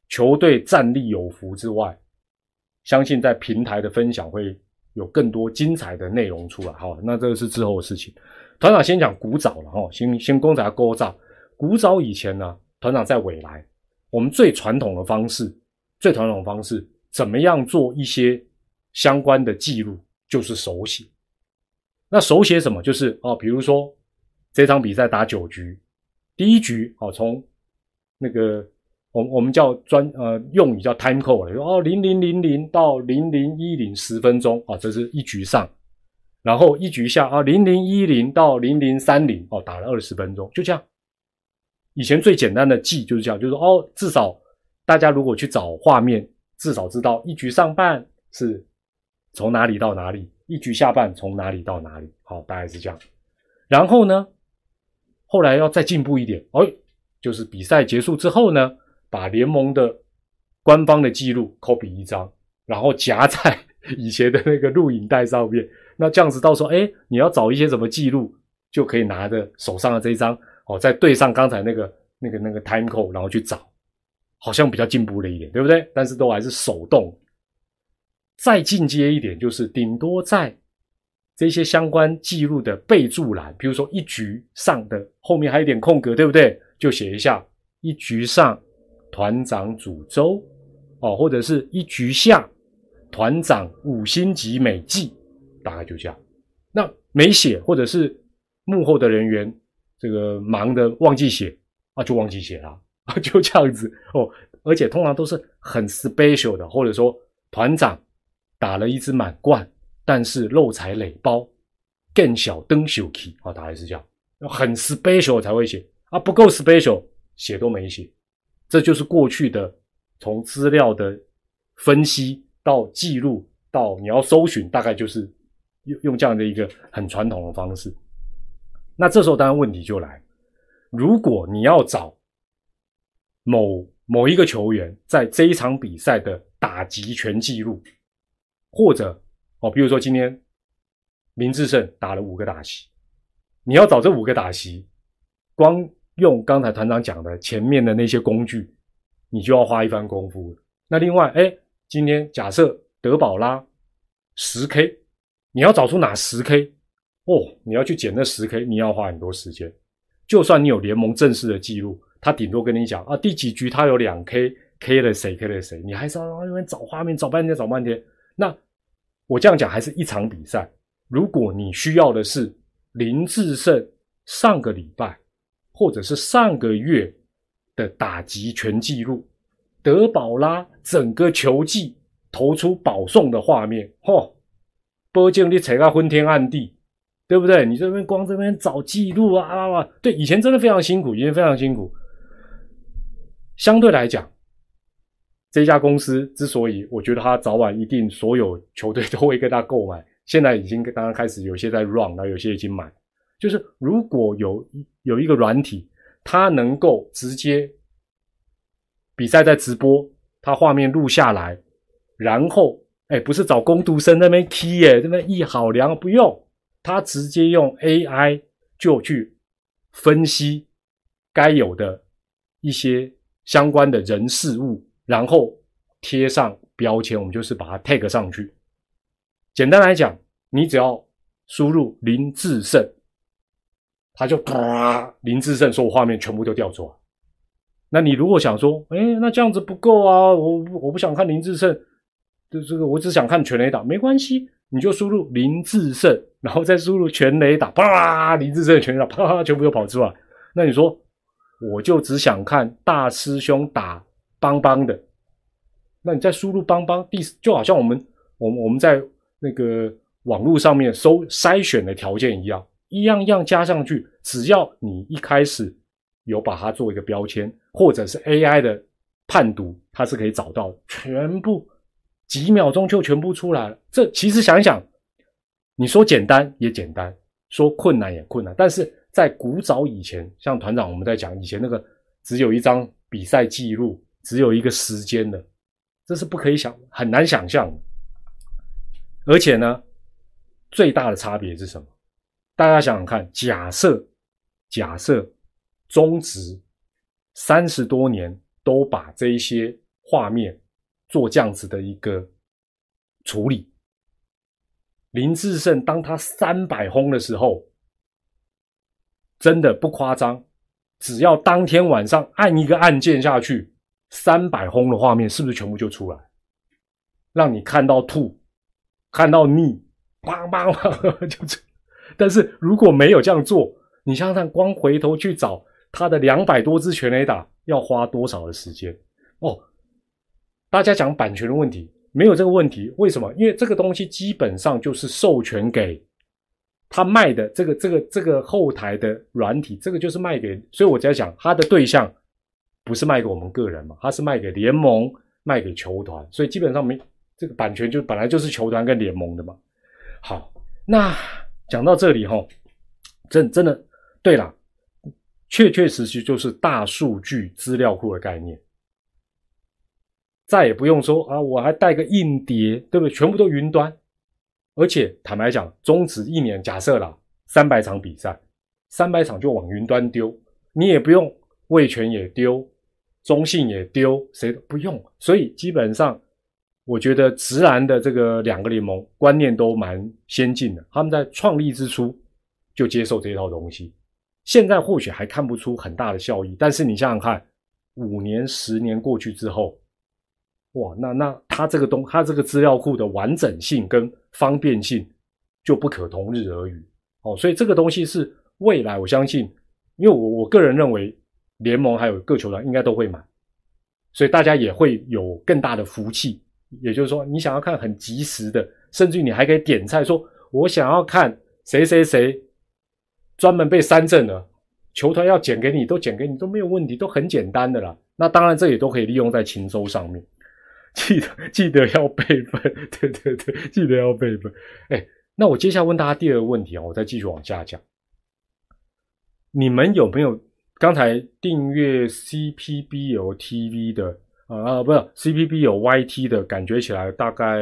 球队战力有福之外，相信在平台的分享会有更多精彩的内容出来。好，那这个是之后的事情。团长先讲古早了哈，先先公仔勾照。古早以前呢，团长在未来，我们最传统的方式，最传统的方式，怎么样做一些相关的记录，就是手写。那手写什么？就是哦，比如说这场比赛打九局。第一局哦，从那个我我们叫专呃用语叫 time code 了，哦零零零零到零零一零十分钟啊，这是一局上。然后一局下啊，零零一零到零零三零哦，打了二十分钟，就这样。以前最简单的记就是这样，就是哦，至少大家如果去找画面，至少知道一局上半是从哪里到哪里，一局下半从哪里到哪里，好，大概是这样。然后呢，后来要再进步一点，哎，就是比赛结束之后呢，把联盟的官方的记录 copy 一张，然后夹在 以前的那个录影带上面。那这样子到时候，哎，你要找一些什么记录，就可以拿着手上的这一张。哦，再对上刚才那个、那个、那个 time code，然后去找，好像比较进步了一点，对不对？但是都还是手动。再进阶一点，就是顶多在这些相关记录的备注栏，比如说一局上的后面还有点空格，对不对？就写一下一局上团长主周哦，或者是一局下团长五星级美记，大概就这样。那没写，或者是幕后的人员。这个忙的忘记写啊，就忘记写了啊，就这样子哦。而且通常都是很 special 的，或者说团长打了一支满贯，但是漏财垒包更小灯秀气啊，大概是这样，很 special 才会写啊，不够 special 写都没写。这就是过去的从资料的分析到记录到你要搜寻，大概就是用用这样的一个很传统的方式。那这时候当然问题就来，如果你要找某某一个球员在这一场比赛的打击全记录，或者哦，比如说今天林志胜打了五个打席，你要找这五个打席，光用刚才团长讲的前面的那些工具，你就要花一番功夫。那另外，哎，今天假设德保拉十 K，你要找出哪十 K？哦，你要去捡那十 K，你要花很多时间。就算你有联盟正式的记录，他顶多跟你讲啊，第几局他有两 K，K 了谁，K 了谁，你还是要那边找画面，找半天，找半天。那我这样讲，还是一场比赛。如果你需要的是林志胜上个礼拜或者是上个月的打击全记录，德保拉整个球季投出保送的画面，嚯，波镜你扯到昏天暗地。对不对？你这边光这边找记录啊啊！对，以前真的非常辛苦，以前非常辛苦。相对来讲，这家公司之所以我觉得他早晚一定所有球队都会跟他购买，现在已经刚刚开始有些在 run，那有些已经买。就是如果有有一个软体，它能够直接比赛在直播，它画面录下来，然后哎，不是找工读生那边 key 耶，这边一好量不用。他直接用 AI 就去分析该有的一些相关的人事物，然后贴上标签，我们就是把它 tag 上去。简单来讲，你只要输入林志胜，他就啪，林志胜所有画面全部都调出来。那你如果想说，哎，那这样子不够啊，我我不想看林志胜，这这个我只想看全垒打，没关系。你就输入林志胜，然后再输入全垒打，啪，林志胜全垒打，啪，全部都跑出来。那你说，我就只想看大师兄打邦邦的，那你再输入邦邦，第就好像我们，我们我们在那个网络上面搜筛选的条件一样，一样样加上去，只要你一开始有把它做一个标签，或者是 AI 的判读，它是可以找到全部。几秒钟就全部出来了。这其实想一想，你说简单也简单，说困难也困难。但是在古早以前，像团长我们在讲以前那个只有一张比赛记录，只有一个时间的，这是不可以想，很难想象。而且呢，最大的差别是什么？大家想想看，假设假设中职三十多年都把这一些画面。做这样子的一个处理，林志胜当他三百轰的时候，真的不夸张，只要当天晚上按一个按键下去，三百轰的画面是不是全部就出来，让你看到吐，看到腻，梆梆梆就这。但是如果没有这样做，你想想，光回头去找他的两百多支全垒打，要花多少的时间？哦。大家讲版权的问题，没有这个问题，为什么？因为这个东西基本上就是授权给他卖的这个这个这个后台的软体，这个就是卖给，所以我在想，他的对象不是卖给我们个人嘛，他是卖给联盟，卖给球团，所以基本上没这个版权就本来就是球团跟联盟的嘛。好，那讲到这里哈，真真的对了，确确实实就是大数据资料库的概念，再也不用说啊，我还带个硬碟，对不对？全部都云端。而且坦白讲，终止一年，假设啦，三百场比赛，三百场就往云端丢，你也不用卫权也丢，中信也丢，谁都不用。所以基本上，我觉得直男的这个两个联盟观念都蛮先进的，他们在创立之初就接受这套东西。现在或许还看不出很大的效益，但是你想想看，五年、十年过去之后。哇，那那它这个东，它这个资料库的完整性跟方便性就不可同日而语哦。所以这个东西是未来，我相信，因为我我个人认为，联盟还有各球团应该都会买，所以大家也会有更大的福气。也就是说，你想要看很及时的，甚至于你还可以点菜，说我想要看谁谁谁专门被三振了，球团要剪给你都剪给你都没有问题，都很简单的啦。那当然这也都可以利用在秦州上面。记得 记得要备份，对对对，记得要备份。哎，那我接下来问大家第二个问题啊，我再继续往下讲。你们有没有刚才订阅 CPBL TV 的啊？不是 CPB 有 YT 的感觉起来大概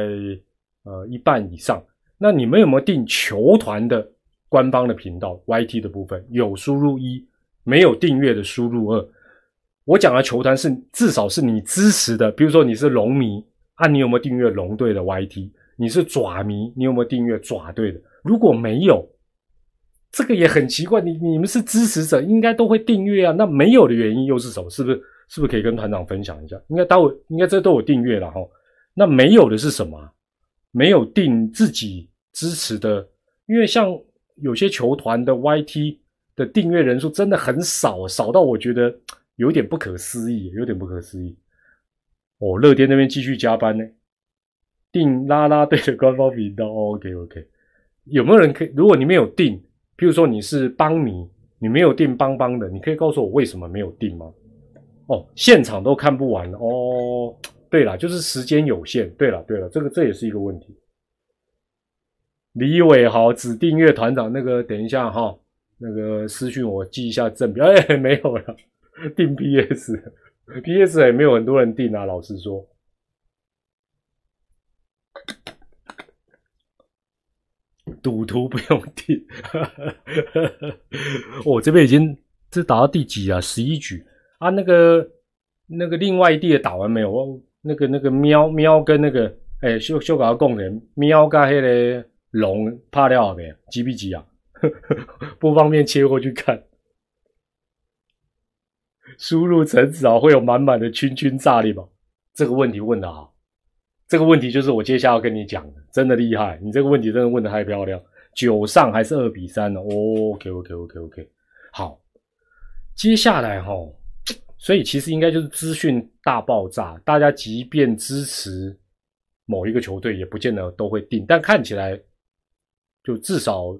呃一半以上。那你们有没有订球团的官方的频道 YT 的部分？有输入一，没有订阅的输入二。我讲的球团是至少是你支持的，比如说你是龙迷啊，你有没有订阅龙队的 YT？你是爪迷，你有没有订阅爪队的？如果没有，这个也很奇怪。你你们是支持者，应该都会订阅啊。那没有的原因又是什么？是不是？是不是可以跟团长分享一下？应该待会应该这都有订阅了哈。那没有的是什么？没有订自己支持的，因为像有些球团的 YT 的订阅人数真的很少，少到我觉得。有点不可思议，有点不可思议。哦，乐天那边继续加班呢，订拉拉队的官方频道。OK OK，有没有人可以？如果你没有订，譬如说你是邦迷，你没有订邦邦的，你可以告诉我为什么没有订吗？哦，现场都看不完哦。对了，就是时间有限。对了对了，这个这也是一个问题。李伟豪指订阅团长，那个等一下哈，那个私讯我记一下证表。哎，没有了。订 PS，PS 也没有很多人订啊。老实说，赌徒不用订。我这边已经这打到第几啊？十一局啊。那个那个另外一地的打完没有？那个那个喵喵跟那个哎修修搞个共人喵跟那个龙怕掉没？急不急啊？不方便切过去看。输入陈子啊会有满满的群群炸裂吗？这个问题问的好，这个问题就是我接下来要跟你讲的，真的厉害。你这个问题真的问的太漂亮，九上还是二比三呢？OK OK OK OK，好，接下来哈，所以其实应该就是资讯大爆炸，大家即便支持某一个球队，也不见得都会定，但看起来就至少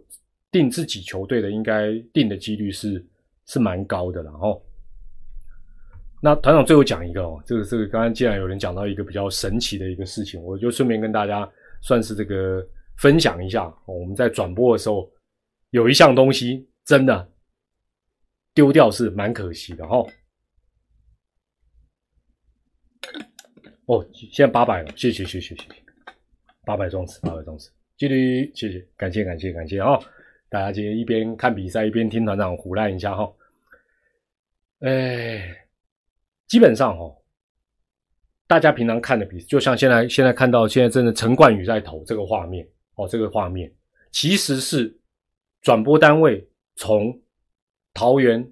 定自己球队的，应该定的几率是是蛮高的了哈。那团长最后讲一个哦，这个这个刚刚既然有人讲到一个比较神奇的一个事情，我就顺便跟大家算是这个分享一下。我们在转播的时候有一项东西真的丢掉是蛮可惜的哈。哦，现在八百了，谢谢谢谢谢谢，八百壮士八百壮士，纪律谢谢感谢感谢感谢啊！大家今天一边看比赛一边听团长胡乱一下哈，哎。基本上哦，大家平常看的比，就像现在现在看到现在真的陈冠宇在投这个画面哦，这个画面其实是转播单位从桃园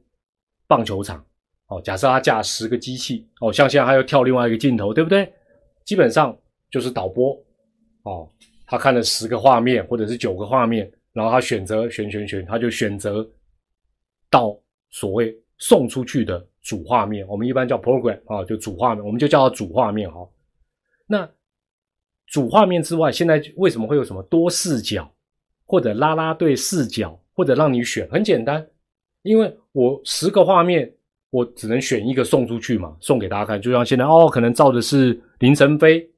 棒球场哦，假设他架十个机器哦，像现在还要跳另外一个镜头，对不对？基本上就是导播哦，他看了十个画面或者是九个画面，然后他选择选选选，他就选择到所谓送出去的。主画面，我们一般叫 program 啊，就主画面，我们就叫它主画面哈。那主画面之外，现在为什么会有什么多视角或者拉拉队视角，或者让你选，很简单，因为我十个画面，我只能选一个送出去嘛，送给大家看。就像现在哦，可能照的是林晨飞，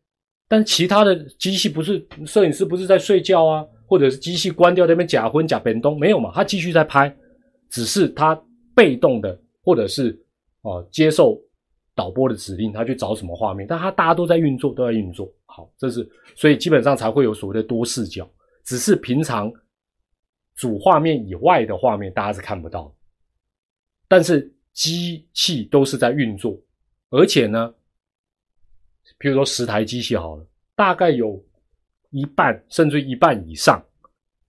但其他的机器不是摄影师不是在睡觉啊，或者是机器关掉那边假昏假本东没有嘛，他继续在拍，只是他被动的或者是哦接受导播的指令，他去找什么画面，但他大家都在运作，都在运作。好，这是所以基本上才会有所谓的多视角。只是平常主画面以外的画面，大家是看不到。但是机器都是在运作，而且呢，比如说十台机器好了，大概有一半甚至一半以上，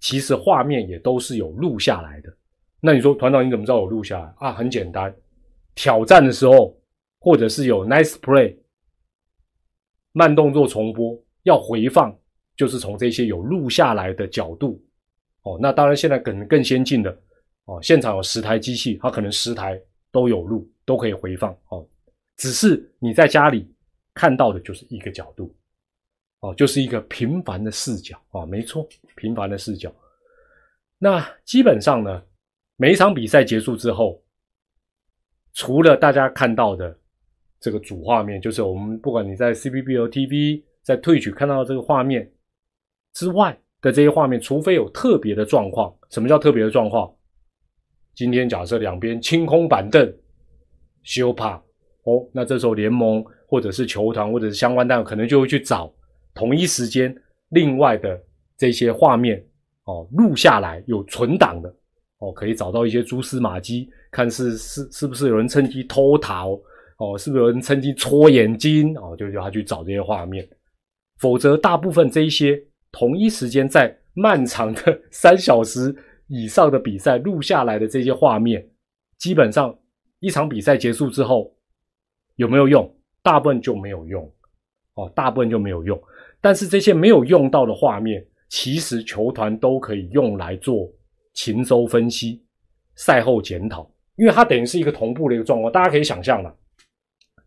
其实画面也都是有录下来的。那你说团长你怎么知道有录下来啊？很简单，挑战的时候，或者是有 nice play 慢动作重播要回放。就是从这些有录下来的角度，哦，那当然现在可能更先进的，哦，现场有十台机器，它可能十台都有录，都可以回放，哦，只是你在家里看到的就是一个角度，哦，就是一个平凡的视角，啊，没错，平凡的视角。那基本上呢，每一场比赛结束之后，除了大家看到的这个主画面，就是我们不管你在 C B B O T V 在退取看到这个画面。之外的这些画面，除非有特别的状况，什么叫特别的状况？今天假设两边清空板凳，休帕哦，那这时候联盟或者是球团或者是相关单位可能就会去找同一时间另外的这些画面哦，录下来有存档的哦，可以找到一些蛛丝马迹，看是是是不是有人趁机偷逃哦，是不是有人趁机戳眼睛哦，就叫他去找这些画面，否则大部分这一些。同一时间在漫长的 三小时以上的比赛录下来的这些画面，基本上一场比赛结束之后有没有用？大部分就没有用哦，大部分就没有用。但是这些没有用到的画面，其实球团都可以用来做勤收分析、赛后检讨，因为它等于是一个同步的一个状况。大家可以想象了，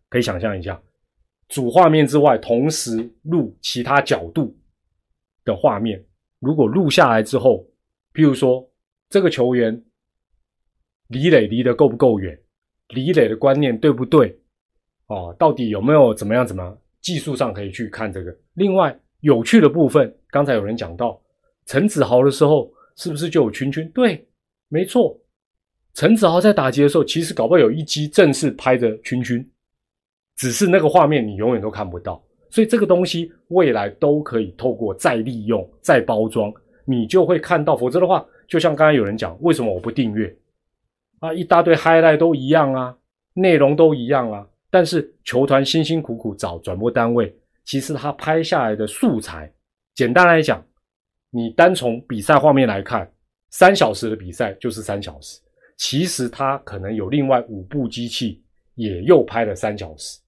可以想象一下，主画面之外，同时录其他角度。的画面，如果录下来之后，譬如说这个球员李磊离得够不够远，李磊的观念对不对？哦，到底有没有怎么样？怎么技术上可以去看这个？另外有趣的部分，刚才有人讲到陈子豪的时候，是不是就有群群？对，没错，陈子豪在打击的时候，其实搞不好有一击正是拍着群群，只是那个画面你永远都看不到。所以这个东西未来都可以透过再利用、再包装，你就会看到。否则的话，就像刚才有人讲，为什么我不订阅？啊，一大堆 highlight 都一样啊，内容都一样啊。但是球团辛辛苦苦找转播单位，其实他拍下来的素材，简单来讲，你单从比赛画面来看，三小时的比赛就是三小时。其实它可能有另外五部机器也又拍了三小时。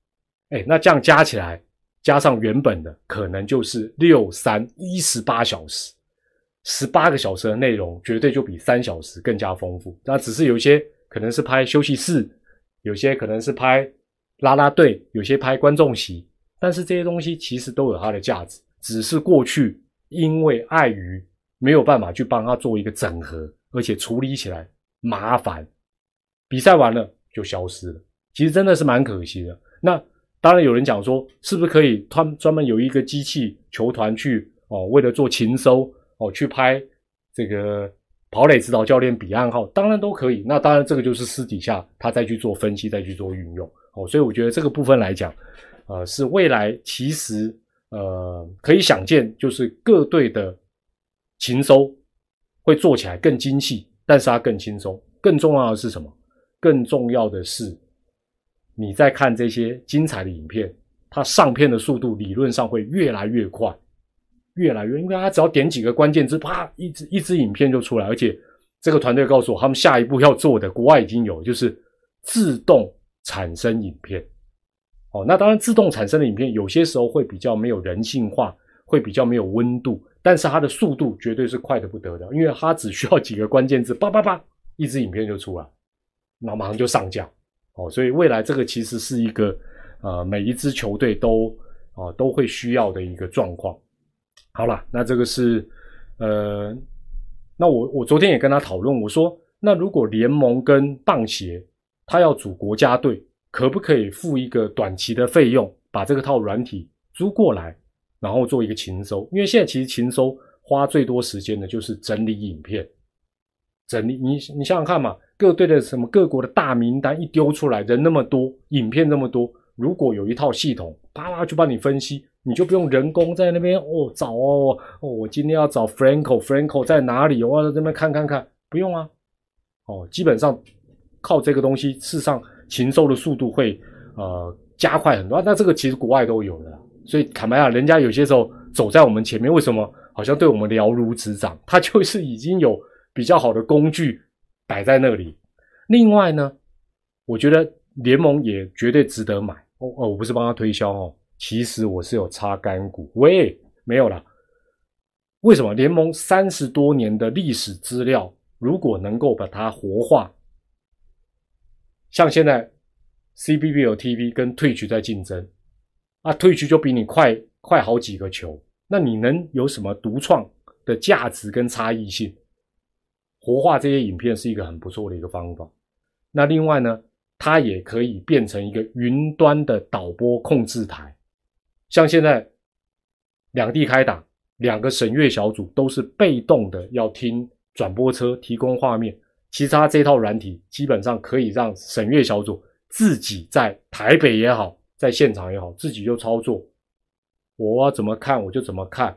哎，那这样加起来。加上原本的，可能就是六三一十八小时，十八个小时的内容，绝对就比三小时更加丰富。那只是有些可能是拍休息室，有些可能是拍拉拉队，有些拍观众席，但是这些东西其实都有它的价值，只是过去因为碍于没有办法去帮他做一个整合，而且处理起来麻烦，比赛完了就消失了。其实真的是蛮可惜的。那。当然有人讲说，是不是可以专专门有一个机器球团去哦，为了做勤收哦，去拍这个跑垒指导教练彼岸号，当然都可以。那当然这个就是私底下他再去做分析，再去做运用哦。所以我觉得这个部分来讲，呃，是未来其实呃可以想见，就是各队的勤收会做起来更精细，但是它更轻松。更重要的是什么？更重要的是。你在看这些精彩的影片，它上片的速度理论上会越来越快，越来越，因为它只要点几个关键字，啪，一支一支影片就出来。而且这个团队告诉我，他们下一步要做的，国外已经有，就是自动产生影片。哦，那当然，自动产生的影片有些时候会比较没有人性化，会比较没有温度，但是它的速度绝对是快的不得了，因为它只需要几个关键字，叭叭叭，一支影片就出来，那马上就上架。哦，所以未来这个其实是一个，呃，每一支球队都啊都会需要的一个状况。好了，那这个是呃那我我昨天也跟他讨论，我说那如果联盟跟棒协他要组国家队，可不可以付一个短期的费用，把这个套软体租过来，然后做一个勤收？因为现在其实勤收花最多时间的就是整理影片，整理你你想想看嘛，各队的什么各国的大名单一丢出来，人那么多，影片那么多，如果有一套系统，啪啦就帮你分析。你就不用人工在那边哦找哦哦，我今天要找 Franco，Franco 在哪里？我要在这边看看看，不用啊。哦，基本上靠这个东西，事实上禽兽的速度会呃加快很多。那这个其实国外都有的，所以坦白讲，人家有些时候走在我们前面，为什么好像对我们了如指掌？他就是已经有比较好的工具摆在那里。另外呢，我觉得联盟也绝对值得买哦哦，我不是帮他推销哦。其实我是有插干股，喂，没有了。为什么联盟三十多年的历史资料，如果能够把它活化，像现在 CBB 有 TV 跟退区在竞争，啊，退区就比你快快好几个球，那你能有什么独创的价值跟差异性？活化这些影片是一个很不错的一个方法。那另外呢，它也可以变成一个云端的导播控制台。像现在两地开打，两个审阅小组都是被动的，要听转播车提供画面。其实它这套软体基本上可以让审阅小组自己在台北也好，在现场也好，自己就操作。我要怎么看我就怎么看。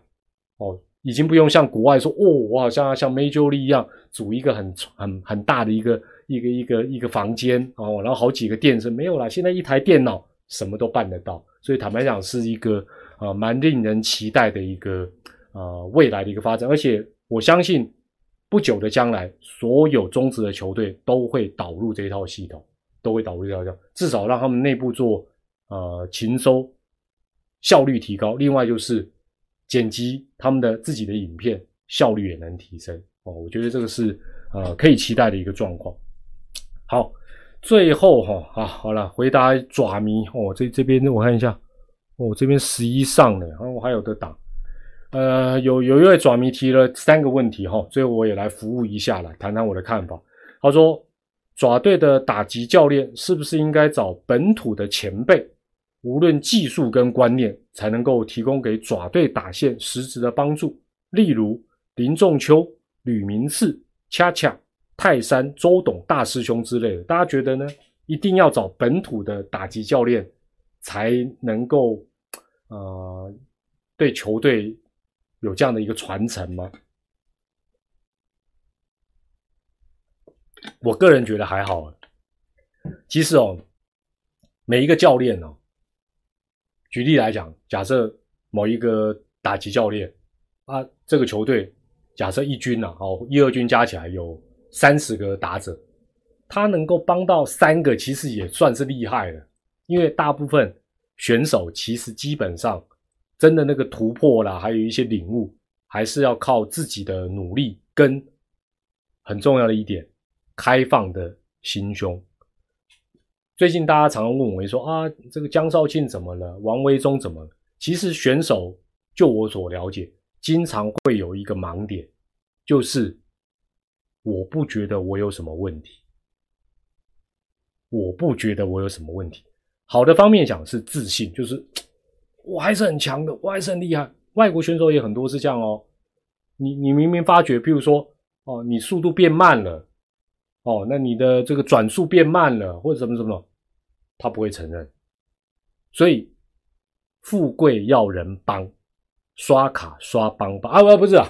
哦，已经不用像国外说，哦，我好像要像 Major 一样组一个很很很大的一个一个一个一个房间哦，然后好几个电视没有了，现在一台电脑什么都办得到。所以坦白讲，是一个啊蛮令人期待的一个呃未来的一个发展，而且我相信不久的将来，所有中职的球队都会导入这一套系统，都会导入这套系统，至少让他们内部做呃勤收效率提高。另外就是剪辑他们的自己的影片效率也能提升哦，我觉得这个是呃可以期待的一个状况。好。最后哈啊，好了，回答爪迷哦，这这边我看一下，哦，这边十一上了，然后我还有的打，呃，有有一位爪迷提了三个问题哈，最后我也来服务一下了，谈谈我的看法。他说，爪队的打击教练是不是应该找本土的前辈，无论技术跟观念，才能够提供给爪队打线实质的帮助？例如林仲秋、吕明次、恰恰。泰山、周董大师兄之类的，大家觉得呢？一定要找本土的打击教练才能够，呃，对球队有这样的一个传承吗？我个人觉得还好。其实哦，每一个教练哦，举例来讲，假设某一个打击教练啊，这个球队假设一军呐，哦，一二军加起来有。三十个打者，他能够帮到三个，其实也算是厉害了。因为大部分选手其实基本上真的那个突破啦，还有一些领悟，还是要靠自己的努力跟很重要的一点，开放的心胸。最近大家常常问我说啊，这个江少庆怎么了？王威忠怎么了？其实选手就我所了解，经常会有一个盲点，就是。我不觉得我有什么问题，我不觉得我有什么问题。好的方面讲是自信，就是我还是很强的，我还是很厉害。外国选手也很多是这样哦。你你明明发觉，譬如说哦，你速度变慢了，哦，那你的这个转速变慢了，或者什么什么，他不会承认。所以富贵要人帮，刷卡刷帮帮啊不不是啊，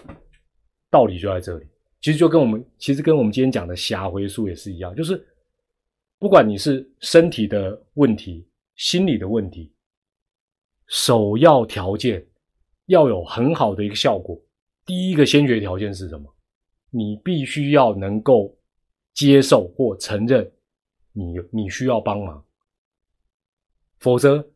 道理就在这里。其实就跟我们，其实跟我们今天讲的霞回数也是一样，就是不管你是身体的问题、心理的问题，首要条件要有很好的一个效果。第一个先决条件是什么？你必须要能够接受或承认你你需要帮忙，否则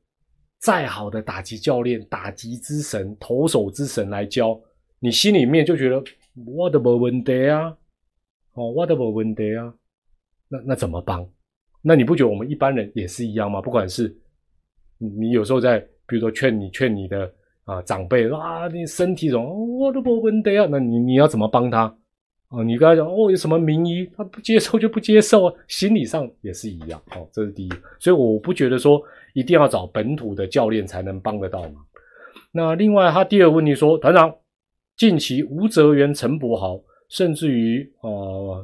再好的打击教练、打击之神、投手之神来教，你心里面就觉得。我都没问题啊，哦，我都没问题啊，那那怎么帮？那你不觉得我们一般人也是一样吗？不管是，你有时候在，比如说劝你劝你的啊长辈啊，你身体怎么，我都不问题啊，那你你要怎么帮他？哦，你跟他讲哦，有什么名医，他不接受就不接受啊，心理上也是一样。哦，这是第一，所以我不觉得说一定要找本土的教练才能帮得到嘛。那另外，他第二个问题说，团长，近期吴泽元、陈柏豪，甚至于啊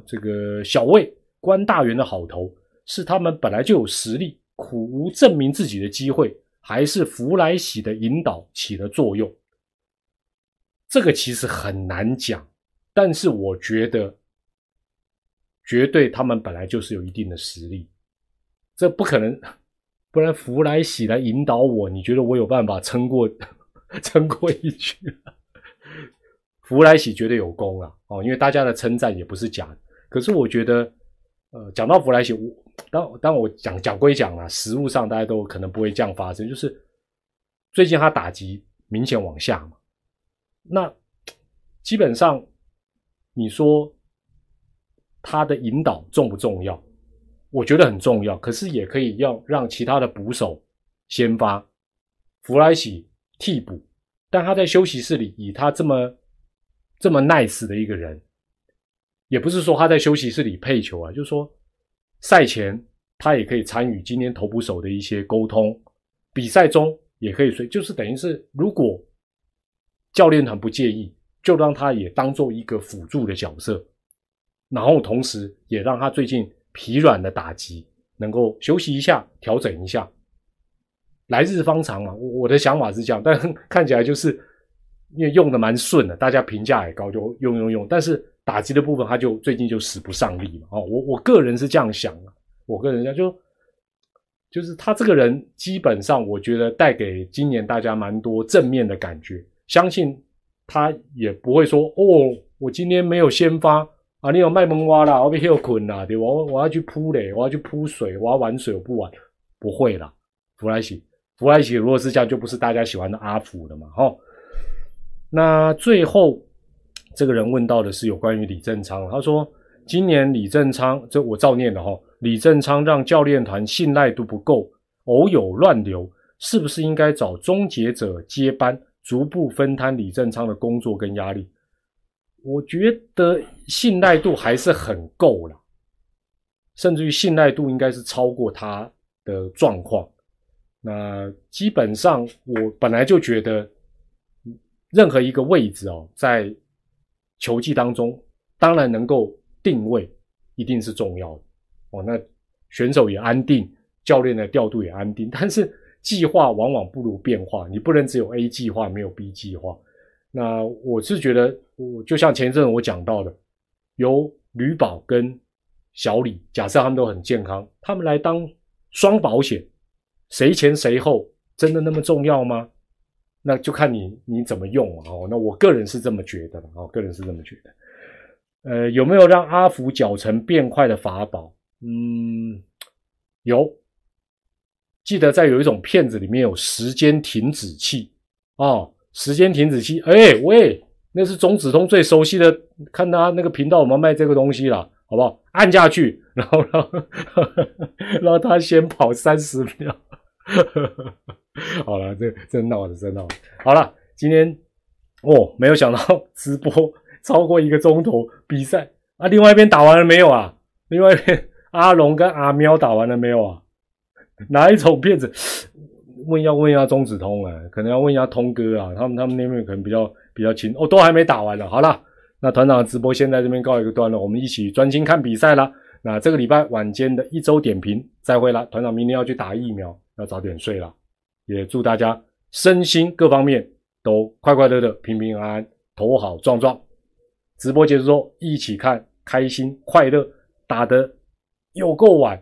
这个小魏、关大元的好投，是他们本来就有实力，苦无证明自己的机会，还是弗莱喜的引导起了作用？这个其实很难讲，但是我觉得，绝对他们本来就是有一定的实力，这不可能，不然弗莱喜来引导我，你觉得我有办法撑过？撑过一局，弗莱喜绝对有功啊！哦，因为大家的称赞也不是假的。可是我觉得，呃，讲到弗莱喜，我当当我讲讲归讲啦，实物上大家都可能不会这样发生。就是最近他打击明显往下嘛，那基本上你说他的引导重不重要？我觉得很重要。可是也可以要让其他的捕手先发，弗莱喜。替补，但他在休息室里以他这么这么 nice 的一个人，也不是说他在休息室里配球啊，就是说赛前他也可以参与今天投捕手的一些沟通，比赛中也可以随，就是等于是如果教练团不介意，就让他也当做一个辅助的角色，然后同时也让他最近疲软的打击能够休息一下，调整一下。来日方长嘛，我的想法是这样，但看起来就是因为用的蛮顺的，大家评价也高，就用用用。但是打击的部分，他就最近就使不上力嘛。哦，我我个人是这样想的，我个人讲就就是他这个人基本上，我觉得带给今年大家蛮多正面的感觉。相信他也不会说哦，我今天没有先发啊，你有卖萌蛙啦，我被有困啦，对我我要去扑嘞，我要去扑水，我要玩水，我不玩，不会啦，弗莱西。弗莱奇如果是这样，就不是大家喜欢的阿福了嘛？哈，那最后这个人问到的是有关于李正昌，他说今年李正昌，这我照念的哈。李正昌让教练团信赖度不够，偶有乱流，是不是应该找终结者接班，逐步分摊李正昌的工作跟压力？我觉得信赖度还是很够了，甚至于信赖度应该是超过他的状况。那基本上，我本来就觉得，任何一个位置哦，在球技当中，当然能够定位，一定是重要的哦。那选手也安定，教练的调度也安定，但是计划往往不如变化，你不能只有 A 计划没有 B 计划。那我是觉得，我就像前一阵我讲到的，由吕宝跟小李，假设他们都很健康，他们来当双保险。谁前谁后真的那么重要吗？那就看你你怎么用哦。那我个人是这么觉得的哦，个人是这么觉得。呃，有没有让阿福脚程变快的法宝？嗯，有。记得在有一种片子里面有时间停止器哦，时间停止器。哎喂，那是中子通最熟悉的，看他那个频道有没有卖这个东西了，好不好？按下去，然后然后 让他先跑三十秒。好了，这真闹的，真闹。好了，今天哦，没有想到 直播超过一个钟头比赛啊！另外一边打完了没有啊？另外一边阿龙跟阿喵打完了没有啊？哪一种骗子？问要问一下中子通啊，可能要问一下通哥啊，他们他们那边可能比较比较轻哦，都还没打完呢。好了，那团长直播先在这边告一个段落，我们一起专心看比赛了。那这个礼拜晚间的一周点评再会了，团长明天要去打疫苗。要早点睡了，也祝大家身心各方面都快快乐乐、平平安安、头好壮壮。直播结束之后，一起看，开心快乐，打得有够晚，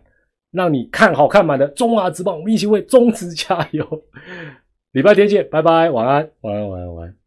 让你看好看满的中华之棒，我们一起为中职加油。礼拜天见，拜拜，晚安，晚安，晚安，晚安。